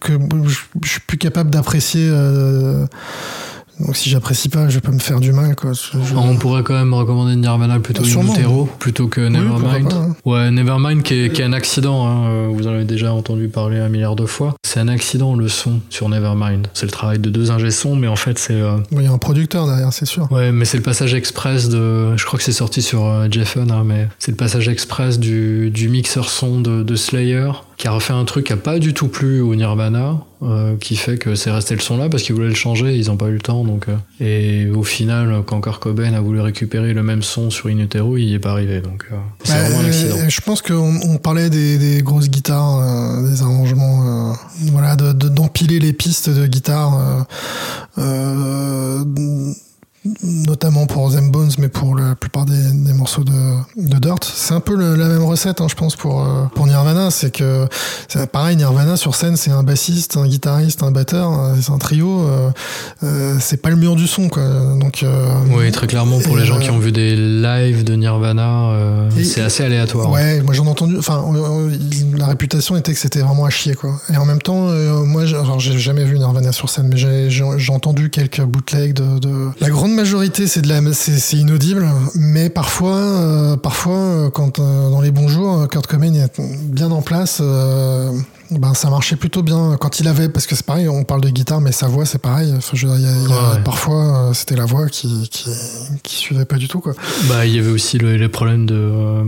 que je, je suis plus capable d'apprécier. Donc si j'apprécie pas, je vais pas me faire du mal. Quoi. Je- On pourrait quand même recommander Nirvana plutôt Bah, sûrement. Inutero plutôt que Nevermind. pas, hein. Ouais, Nevermind qui est, qui est un accident, hein, euh, vous en avez déjà entendu parler un milliard de fois. C'est un accident le son sur Nevermind. C'est le travail de deux ingé sons, mais en fait c'est... euh, Il y a un producteur derrière, c'est sûr. Ouais, mais c'est le passage express de. Je crois que c'est sorti sur euh, Jeffen, hein, mais c'est le passage express du, du mixeur son de, de Slayer qui a refait un truc qui a pas du tout plu au Nirvana, euh, qui fait que c'est resté le son là parce qu'ils voulaient le changer, ils ont pas eu le temps. Donc, euh, et au final, quand Kurt Cobain a voulu récupérer le même son sur In Utero, il y est pas arrivé. Donc euh, c'est Ouais, vraiment un accident. euh, je pense qu'on on parlait des, des grosses guitares, euh, des arrangements, euh, voilà, de- de- d'empiler les pistes de guitare, euh, euh, notamment pour Them Bones, mais pour la plupart des, des morceaux de, de Dirt. C'est un peu le- la même recette, hein, je pense, pour, euh, pour Nirvana. C'est que, c'est pareil, Nirvana sur scène, c'est un bassiste, un guitariste, un batteur, euh, c'est un trio. euh, c'est pas le mur du son, quoi. Donc, euh, Oui, très clairement, pour les gens euh, qui ont vu des lives de Nirvana, c'est assez aléatoire. Ouais, moi j'en ai entendu. Enfin, la réputation était que c'était vraiment à chier, quoi. Et en même temps, moi, j'ai- alors j'ai jamais vu Nirvana sur scène, mais j'ai entendu quelques bootlegs de, de- La grande majorité, c'est de la, c'est inaudible, mais parfois, euh, parfois, euh, quand euh, dans les bons jours, Kurt Cobain est bien en place. euh, ben ça marchait plutôt bien quand il avait parce que c'est pareil on parle de guitare mais sa voix c'est pareil enfin, je veux dire, il y a- il y a- Ouais, ouais. parfois c'était la voix qui, qui qui suivait pas du tout quoi Bah, il y avait aussi le- les problèmes de.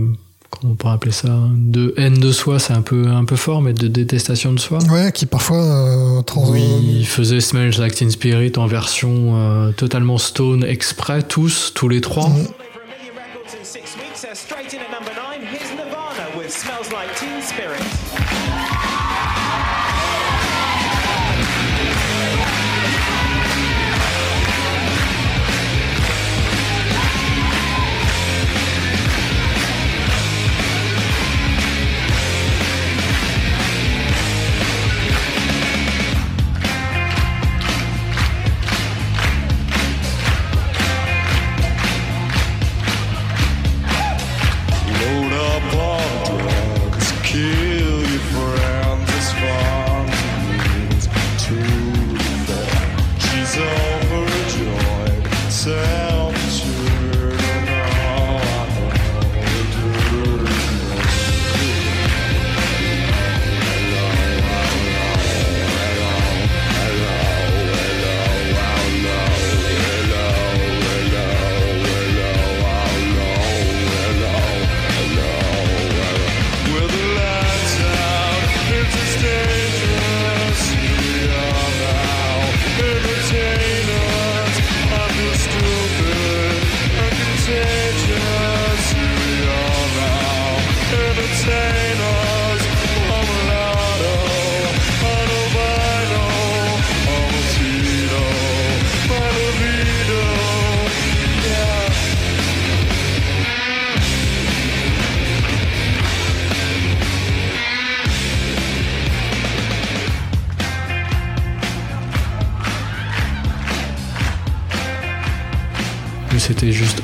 Comment on pourrait appeler ça De haine de soi, c'est un peu, un peu fort, mais de détestation de soi. ouais qui parfois euh, trans- Oui, il faisait Smells Like Teen Spirit en version euh, totalement stone exprès, tous, tous les trois.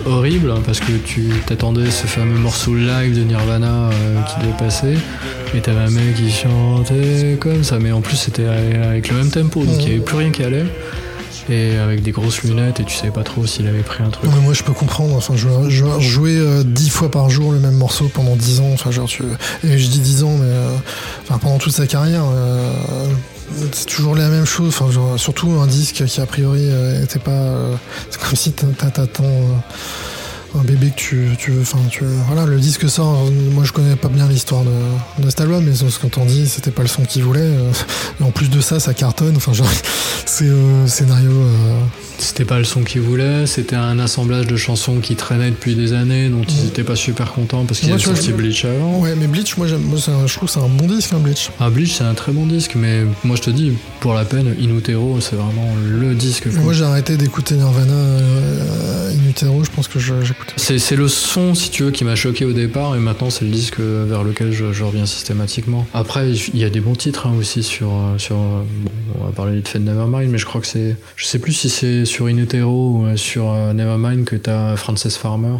Horrible hein, parce que tu t'attendais ce fameux morceau live de Nirvana euh, qui devait passer et t'avais un mec qui chantait comme ça mais en plus c'était avec le même tempo donc il n'y avait plus rien qui allait et avec des grosses lunettes et tu savais pas trop s'il avait pris un truc. Mais moi je peux comprendre, enfin je, jouer euh, fois par jour le même morceau pendant 10 ans, enfin genre tu et je dis 10 ans mais euh, enfin pendant toute sa carrière euh, c'est toujours la même chose, enfin genre, surtout un disque qui a priori euh, était pas euh, c'est comme si t'a- t'a- t'attends euh, un bébé que tu, tu veux enfin tu voilà le disque sort moi je connais pas bien l'histoire de, de cet album mais ce qu'on t'en dit c'était pas le son qu'il voulait euh, et en plus de ça ça cartonne enfin genre <laughs> c'est euh, scénario euh, C'était pas le son qu'ils voulaient, c'était un assemblage de chansons qui traînaient depuis des années dont ils étaient pas super contents parce qu'ils avaient sorti Bleach avant. Ouais, mais Bleach, moi, moi, un- je trouve que c'est un bon disque, hein, Bleach. Ah, Bleach, c'est un très bon disque, mais moi je te dis, pour la peine, In Utero, c'est vraiment le disque. Moi, j'ai arrêté d'écouter Nirvana euh, In Utero, je pense que j'écoutais. C'est le son, si tu veux, qui m'a choqué au départ, et maintenant c'est le disque vers lequel je, je reviens systématiquement. Après, il y a des bons titres hein, aussi sur, euh, sur. euh, Bon, on va parler de Fed Nevermind, mais je crois que c'est. Je sais plus si c'est sur In Utero ou euh, sur euh, Nevermind que t'as Frances Farmer.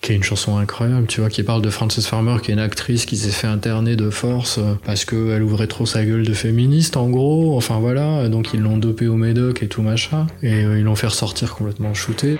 Qui est une chanson incroyable, tu vois, qui parle de Frances Farmer, qui est une actrice qui s'est fait interner de force euh, parce qu'elle ouvrait trop sa gueule de féministe, en gros. Enfin voilà, donc ils l'ont dopé au médoc et tout machin. Et ils l'ont fait ressortir complètement shooté.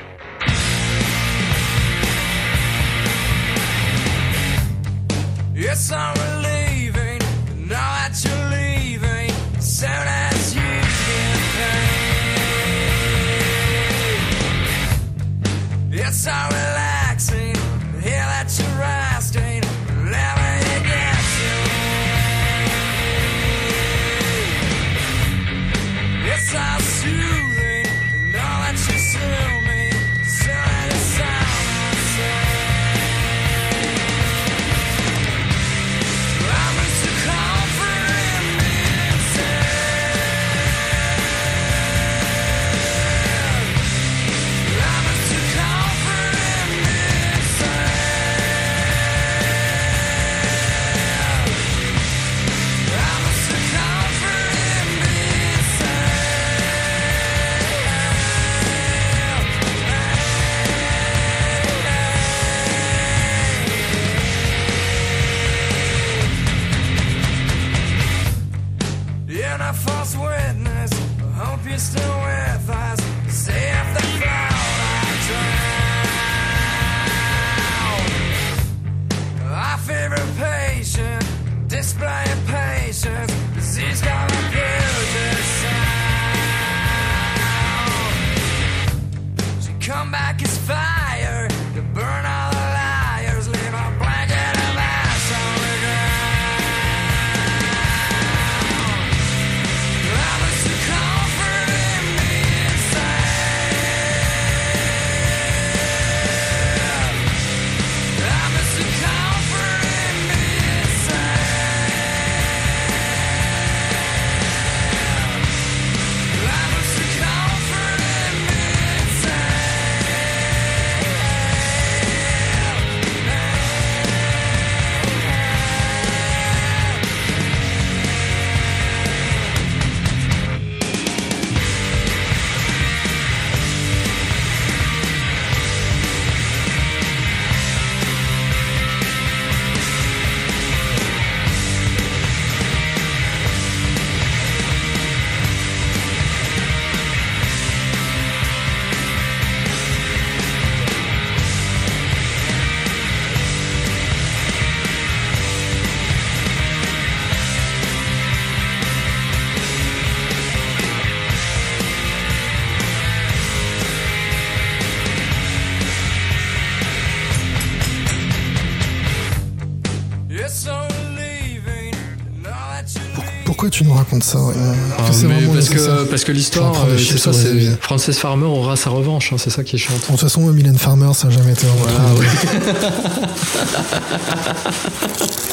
Ça ouais, Ah, que mais parce que parce que l'histoire, euh, c'est ça, c'est. Frances Farmer aura sa revanche, hein, c'est ça qui chante. De toute façon, Mylène Farmer, ça n'a jamais été un Voilà. <laughs>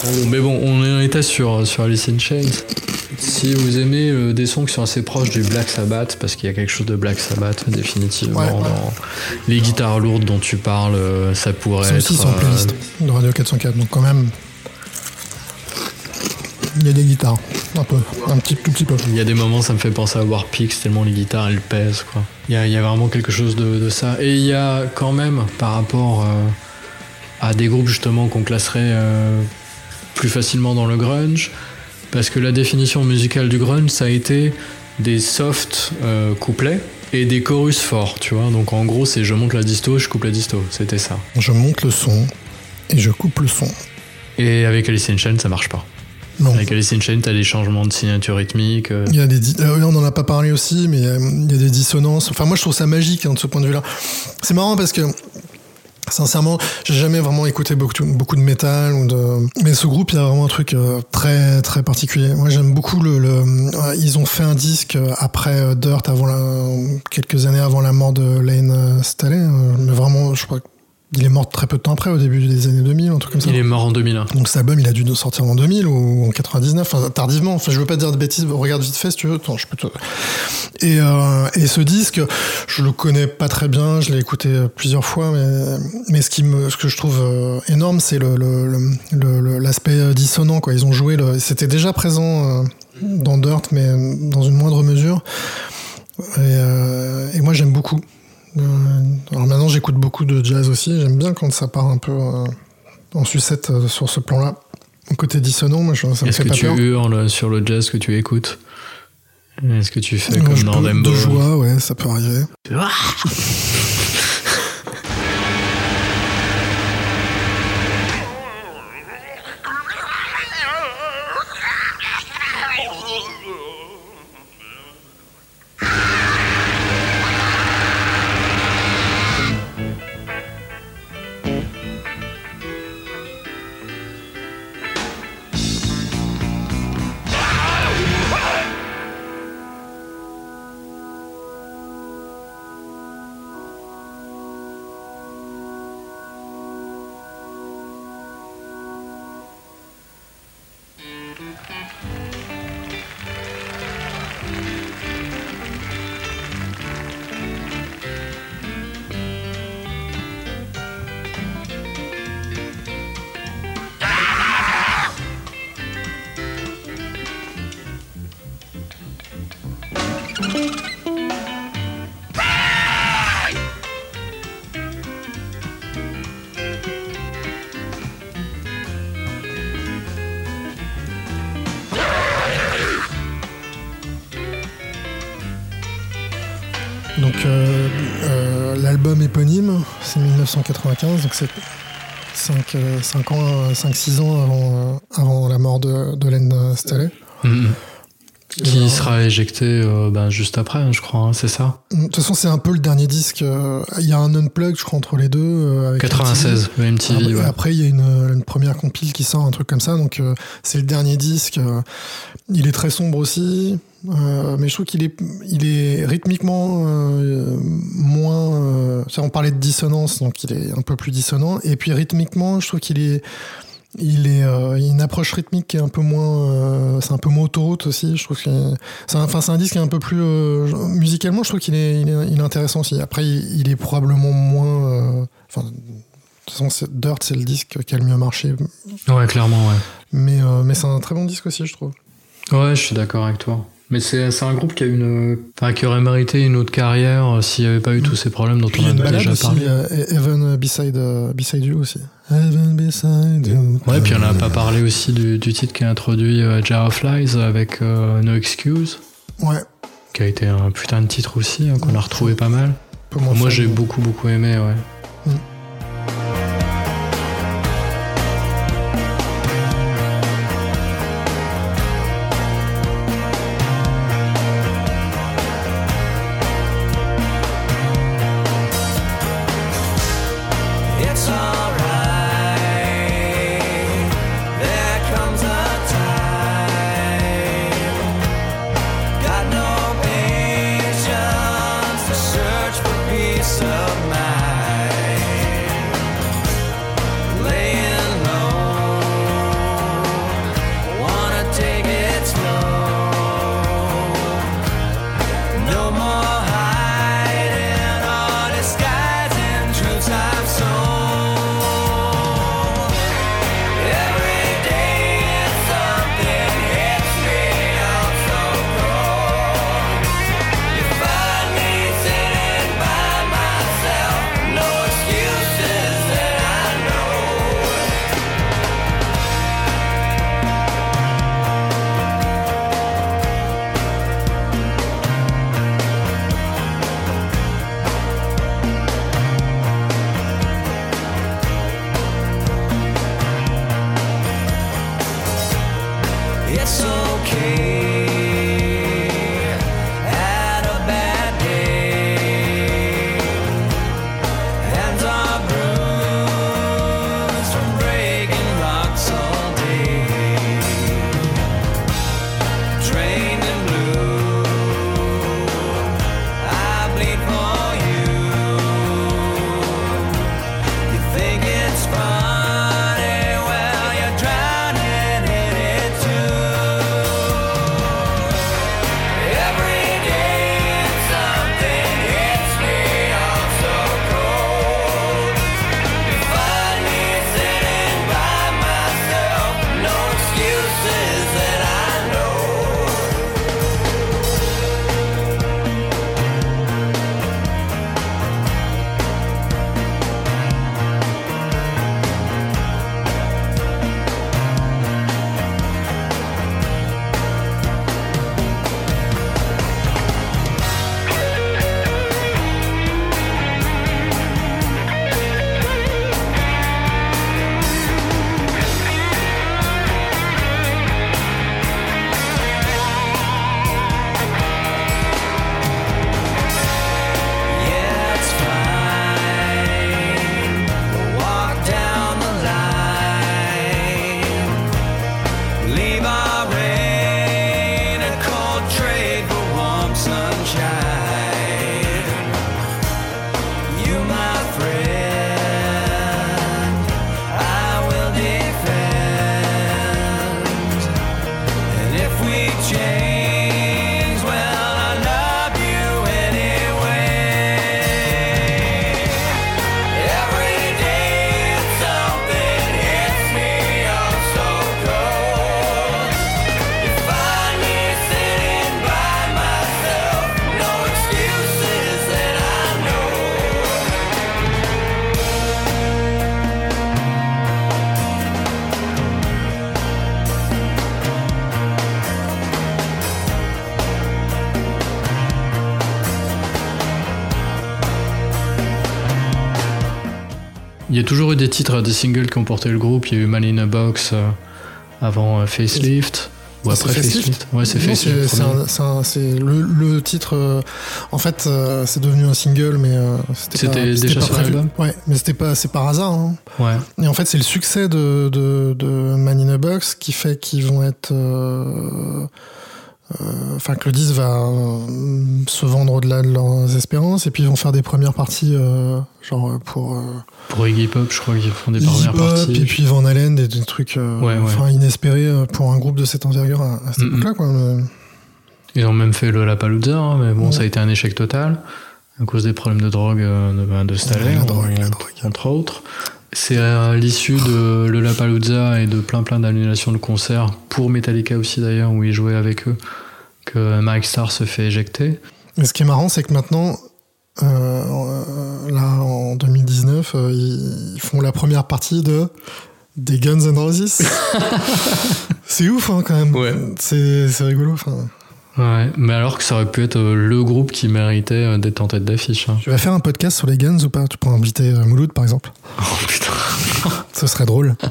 Bon, mais bon, on en était sur sur Alice in Chains. Si vous aimez euh, des sons qui sont assez proches du Black Sabbath, parce qu'il y a quelque chose de Black Sabbath définitivement Ouais, ouais. dans les guitares lourdes dont tu parles, euh, ça pourrait Ça être. aussi, c'est en euh, playlist de Radio 404. Donc, quand même, il y a des guitares. Un peu. Un petit, tout petit peu. Il y a des moments, ça me fait penser à Warpix, tellement les guitares elles pèsent, quoi. Il y a, il y a vraiment quelque chose de, de ça. Et il y a quand même, par rapport euh, à des groupes justement qu'on classerait euh, plus facilement dans le grunge, parce que la définition musicale du grunge, ça a été des soft euh, couplets et des chorus forts, tu vois. Donc en gros, c'est je monte la disto, je coupe la disto. C'était ça. Je monte le son et je coupe le son. Et avec Alice in Chains, ça marche pas. Non. Avec Alice in Chains, t'as des changements de signature rythmique. euh, Il y a des, euh, on n'en a pas parlé aussi, mais euh, il y a des dissonances. Enfin, moi, je trouve ça magique hein, de ce point de vue-là. C'est marrant parce que, sincèrement, j'ai jamais vraiment écouté beaucoup, beaucoup de métal ou de. Mais ce groupe, il y a vraiment un truc très très particulier. Moi, j'aime beaucoup le. le- ils ont fait un disque après Dirt, avant la, quelques années avant la mort de Lane Staley. mais vraiment, je crois qu'il est mort très peu de temps après, au début des années 2000, un truc comme ça. Il est mort en 2001. Donc cet album, il a dû sortir en 2000 ou en 99, enfin, tardivement. Enfin, je veux pas dire de bêtises. Regarde vite fait si tu veux. Attends, je peux te... Et, euh, et ce disque, je le connais pas très bien. Je l'ai écouté plusieurs fois, mais, mais ce qui me, ce que je trouve euh, énorme, c'est le, le, le- le- l'aspect dissonant. Quoi. Ils ont joué. C'était déjà présent euh, dans Dirt, mais dans une moindre mesure. Et, euh, et moi, j'aime beaucoup. Euh, alors maintenant, j'écoute beaucoup de jazz aussi. J'aime bien quand ça part un peu euh, en sucette euh, sur ce plan-là. Côté dissonant, moi, je- ça me Est-ce fait que pas tu peur. hurles sur le jazz que tu écoutes? Est-ce que tu fais comme je dans peux- Dembo de joie, ouais, ça peut arriver. <laughs> 1995, donc c'est 5, ans, 5-6 ans avant, euh, avant la mort de, de Len Staley. Mhm. Qui sera éjecté euh, ben, juste après, hein, je crois, hein, c'est ça De toute façon, c'est un peu le dernier disque. euh, Il y a un unplug, je crois, entre les deux. euh, avec 96, le MTV, Après, ouais. après, il y a une, une première compile qui sort, un truc comme ça. Donc, euh, c'est le dernier disque. euh, il est très sombre aussi. Euh, mais je trouve qu'il est, il est rythmiquement euh, moins. euh, ça, on parlait de dissonance, donc il est un peu plus dissonant. Et puis rythmiquement, je trouve qu'il est. Il est, euh, il a une approche rythmique qui est un peu moins, c'est un peu moins autoroute aussi. Je trouve que c'est, un- enfin, c'est un disque qui est un peu plus musicalement. Je trouve qu'il est, il est, il est intéressant aussi. Après, il, il est probablement moins, enfin, de toute façon, Dirt, c'est le disque qui a le mieux marché. Ouais, clairement, ouais. Mais, euh, mais c'est un très bon disque aussi, je trouve. Ouais, je suis d'accord avec toi. Mais c'est un groupe qui a une, enfin, qui aurait mérité une autre carrière euh, s'il n'y avait pas eu tous ces problèmes dont Puis on a déjà aussi, parlé. euh, Heaven Beside, euh, Beside You aussi. Heaven Beside You. Ouais, puis on n'a pas parlé aussi du, du titre qui a introduit euh, Jar of Lies avec euh, No Excuse, Ouais. qui a été un putain de titre aussi, hein, qu'on a retrouvé pas mal. Moi, j'ai beaucoup, beaucoup aimé, ouais. It's toujours eu des titres, des singles qui ont porté le groupe. Il y a eu Man in a Box euh, avant euh, Facelift. Ou après Facelift. Ouais, c'est Facelift. c'est- le, le titre. euh, en fait, euh, c'est devenu un single, mais c'était déjà pas prévu. Ouais, mais c'était pas, c'est par hasard. hein. Ouais. Et en fait, c'est le succès de, de, de Man in a Box qui fait qu'ils vont être. Euh, euh, Enfin, que le disque va euh, se vendre au-delà de leurs espérances, et puis ils vont faire des premières parties, euh, genre euh, pour. euh, Pour Iggy Pop, je crois qu'ils font des Iggy premières Pop, parties. et puis Van Halen, des, des trucs euh, Ouais, inespérés euh, pour un groupe de cette envergure à, à cette Mm, mm. époque-là. Quoi. Le- Ils ont même fait le Lapalooza, hein, mais bon, Ouais. ça a été un échec total à cause des problèmes de drogue euh, de, ben, de Stalin, la drogue, la entre, entre autres. C'est à l'issue de le Lapalooza et de plein plein d'annulations de concerts pour Metallica aussi d'ailleurs où ils jouaient avec eux que Mike Starr se fait éjecter. Mais ce qui est marrant, c'est que maintenant, euh, là, en 2019, euh, ils font la première partie de des Guns N' Roses. <laughs> c'est ouf, hein, quand même. Ouais. C'est c'est rigolo. Enfin, Ouais, mais alors que ça aurait pu être euh, le groupe qui méritait euh, d'être en tête d'affiche. hein. tu vas faire un podcast sur les Guns ou pas? Tu pourrais inviter euh, Mouloud, par exemple. <laughs> Oh putain. <laughs> Ce serait drôle. <laughs>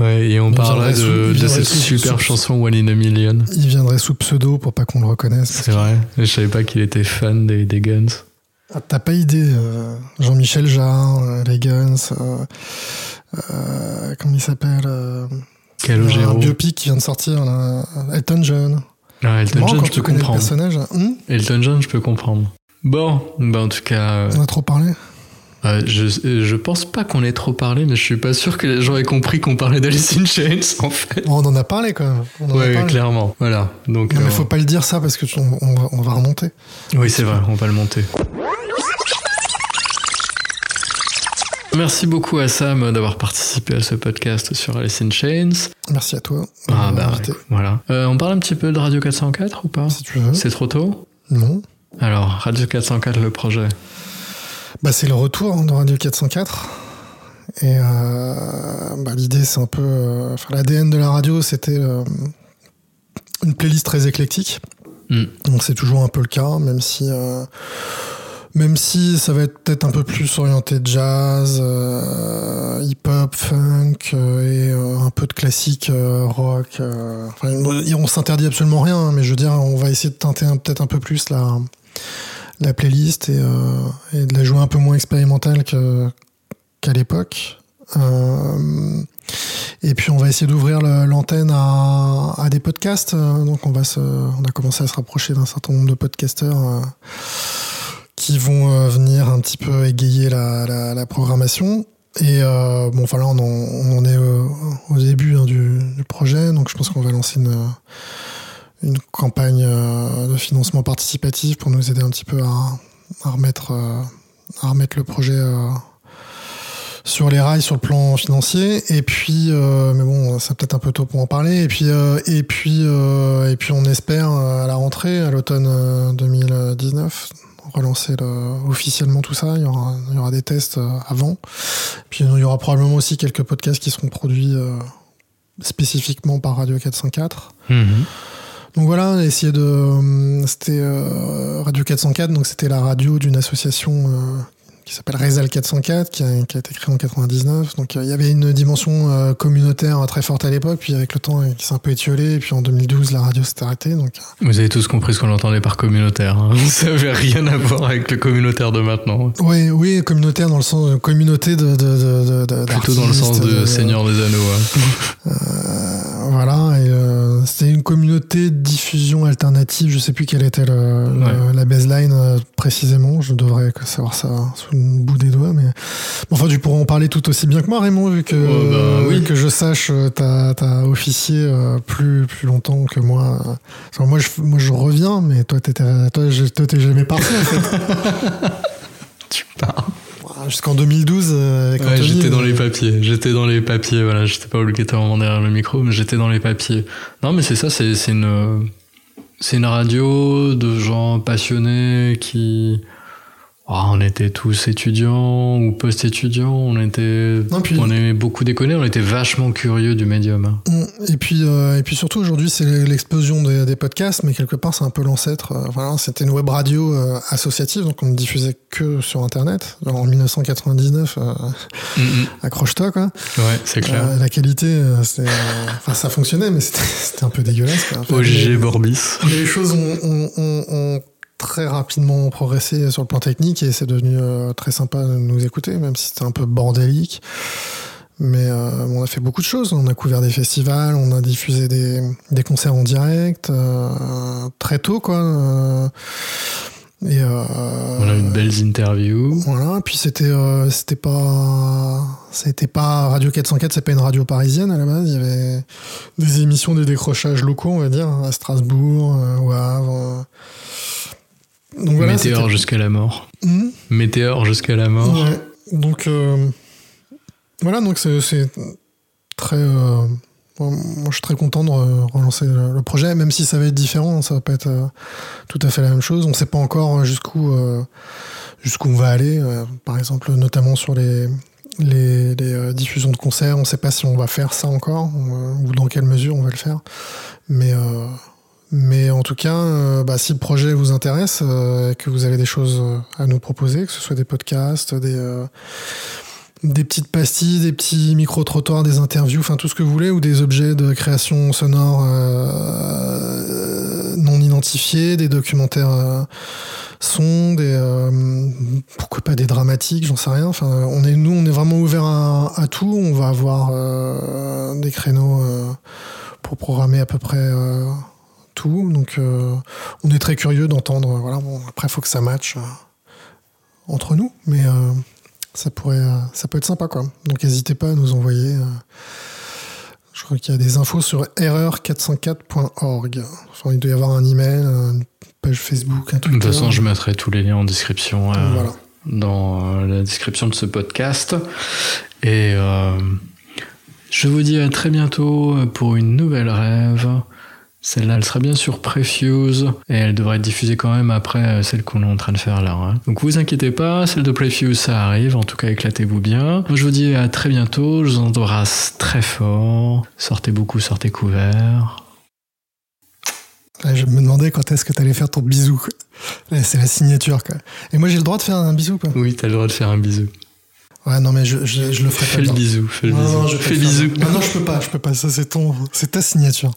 Ouais, et on parlerait de, de cette sous- chanson One in a Million. Il viendrait sous pseudo pour pas qu'on le reconnaisse. C'est vrai, je savais pas qu'il était fan des, des Guns. Ah, T'as pas idée, euh, Jean-Michel Jarre, euh, les Guns, euh, euh, comment il s'appelle euh, Calogero. Un biopic qui vient de sortir, là, Elton John. Ah, Elton John, je peux comprendre. personnage. Hum Elton John, je peux comprendre. Bon, bah en tout cas, euh, On a trop parlé. euh, je, je pense pas qu'on ait trop parlé, mais je suis pas sûr que les gens aient compris qu'on parlait d'Alice in Chains, <laughs> en fait. On en a parlé quand même. On en a Ouais, parlé. clairement. Voilà. Donc, Non, mais euh, faut pas le dire ça parce que tu- on, on va, on va remonter. Oui, c'est vrai, on va le monter. Merci beaucoup à Sam d'avoir participé à ce podcast sur Alice in Chains. Merci à toi. Ah bah ouais, voilà. Euh, on parle un petit peu de Radio 404 ou pas Si tu veux. C'est trop tôt Non. Alors, Radio 404, le projet. Bah, c'est le retour de Radio 404. Et euh, bah, l'idée, c'est un peu. euh, Enfin, l'ADN de la radio, c'était une playlist très éclectique. Mm. Donc, c'est toujours un peu le cas, même si. Même si ça va être peut-être un peu plus orienté jazz, euh, hip-hop, funk euh, et euh, un peu de classique rock. on s'interdit absolument rien, hein, mais je veux dire, on va essayer de teinter peut-être un peu plus la, la playlist et, de la jouer un peu moins expérimentale qu'à l'époque. Et puis on va essayer d'ouvrir l'antenne à, des podcasts. Donc on va on a commencé à se rapprocher d'un certain nombre de podcasteurs qui vont euh, venir un petit peu égayer la, la- programmation. Et euh, bon, enfin là on en, est euh, au début hein, du, projet, donc je pense qu'on va lancer une, une campagne de financement participatif pour nous aider un petit peu à, à remettre, à remettre le projet sur les rails sur le plan financier. Et puis mais bon c'est peut-être un peu tôt pour en parler. Et puis et puis et puis on espère à la rentrée à l'automne euh, 2019 relancer le- officiellement tout ça il y aura il y aura des tests euh, avant puis il y aura probablement aussi quelques podcasts qui seront produits euh, spécifiquement par Radio 404 Mhm. donc voilà, essayer de. euh, C'était euh, Radio 404, donc c'était la radio d'une association qui s'appelle Rezal 404, qui a, qui a été créée en 99. Donc euh, il y avait une dimension euh, communautaire très forte à l'époque, puis avec le temps, euh, qui s'est un peu étiolé, et puis en 2012, la radio s'est arrêtée. Donc euh, Vous avez tous compris ce qu'on entendait par communautaire. hein. <laughs> Ça n'avait rien à voir avec le communautaire de maintenant. oui, oui, communautaire dans le sens euh, communauté de. de, de, de- Plutôt dans le sens de euh, Seigneur des Anneaux. hein. <laughs> Euh, voilà, et euh, c'était une communauté de diffusion alternative. Je sais plus quelle était le, le- Ouais. la baseline euh, précisément. Je devrais savoir ça sous le bout des doigts, mais bon, enfin, tu pourras en parler tout aussi bien que moi, Raymond, vu que Oh, bah, oui. que je sache, euh, t'as as officié euh, plus plus longtemps que moi. Enfin, moi, je moi, je reviens, mais toi, t'étais, toi, t'es jamais parti en fait. <laughs> tu parles. Jusqu'en 2012, euh, avec Ouais, j'étais dans euh, les papiers. J'étais dans les papiers. Voilà, j'étais pas obligatoirement derrière le micro, mais j'étais dans les papiers. Non, mais c'est ça. C'est c'est une c'est une radio de gens passionnés qui. Ah, on était tous étudiants ou post-étudiants. On était. Non, puis- On aimait beaucoup déconner. On était vachement curieux du médium. hein. Mm. Et puis, euh, et puis surtout aujourd'hui, c'est l'explosion des, des podcasts, mais quelque part, c'est un peu l'ancêtre. euh, voilà, c'était une web radio euh, associative, donc on ne diffusait que sur Internet. En 1999, euh, accroche-toi, quoi. Ouais, c'est clair. La qualité, c'est, enfin, ça fonctionnait, mais c'était <laughs> un peu dégueulasse. Quoi. Enfin, OG Borbis. les choses ont, ont- ont- ont très rapidement progressé sur le plan technique et c'est devenu euh, très sympa de nous écouter, même si c'était un peu bordélique. Mais euh, on a fait beaucoup de choses. On a couvert des festivals, on a diffusé des, des concerts en direct euh, très tôt, quoi. et euh, On a eu de belles interviews. voilà, puis c'était c'était pas c'était pas Radio 404, c'est pas une radio parisienne à la base, il y avait des émissions des décrochages locaux, on va dire, à Strasbourg, au Havre. Donc voilà, Météore jusqu'à la mort. Hmm Météore jusqu'à la mort. Ouais. Donc euh, voilà, donc c'est très euh, moi je suis très content de re- relancer le, le projet, même si ça va être différent, ça va pas être euh, tout à fait la même chose. On sait pas encore jusqu'où euh, jusqu'où on va aller. par exemple, notamment sur les les, les, diffusions de concerts, on sait pas si on va faire ça encore ou dans quelle mesure on va le faire. Mais euh, mais en tout cas, euh, bah, si le projet vous intéresse, euh, que vous avez des choses euh, à nous proposer, que ce soit des podcasts, des, euh, des petites pastilles, des petits micro-trottoirs, des interviews, enfin tout ce que vous voulez, ou des objets de création sonore non identifiés, des documentaires sons, des pourquoi pas des dramatiques, j'en sais rien. On est nous, on est vraiment ouvert à, à tout. On va avoir des créneaux pour programmer à peu près tout. Donc, euh, on est très curieux d'entendre. Voilà, bon, après, il faut que ça matche euh, entre nous, mais euh, ça pourrait, ça peut être sympa, quoi. Donc, n'hésitez pas à nous envoyer. je crois qu'il y a des infos sur erreur404.org. Enfin, il doit y avoir un email, une page Facebook, un De truc. toute façon, je mettrai tous les liens en description. Voilà. Dans la description de ce podcast. Et je vous dis à très bientôt pour une nouvelle rêve. Celle-là, elle sera bien sûr Prefuse et elle devrait être diffusée quand même après euh, celle qu'on est en train de faire là. hein. Donc vous inquiétez pas, celle de Prefuse ça arrive. En tout cas, éclatez-vous bien. Moi, je vous dis à très bientôt. Je vous embrasse très fort. Sortez beaucoup, sortez couverts. Je me demandais quand est-ce que t'allais faire ton bisou. quoi. C'est la signature, quoi. Et moi, j'ai le droit de faire un bisou, quoi. Oui, t'as le droit de faire un bisou. Ouais, non, mais je, je, je le ferai Fais pas le bien. bisou, fais le non, bisou. Non, je Fais le bisou. Non, non, je peux pas, je peux pas. Ça, c'est ton, c'est ta signature.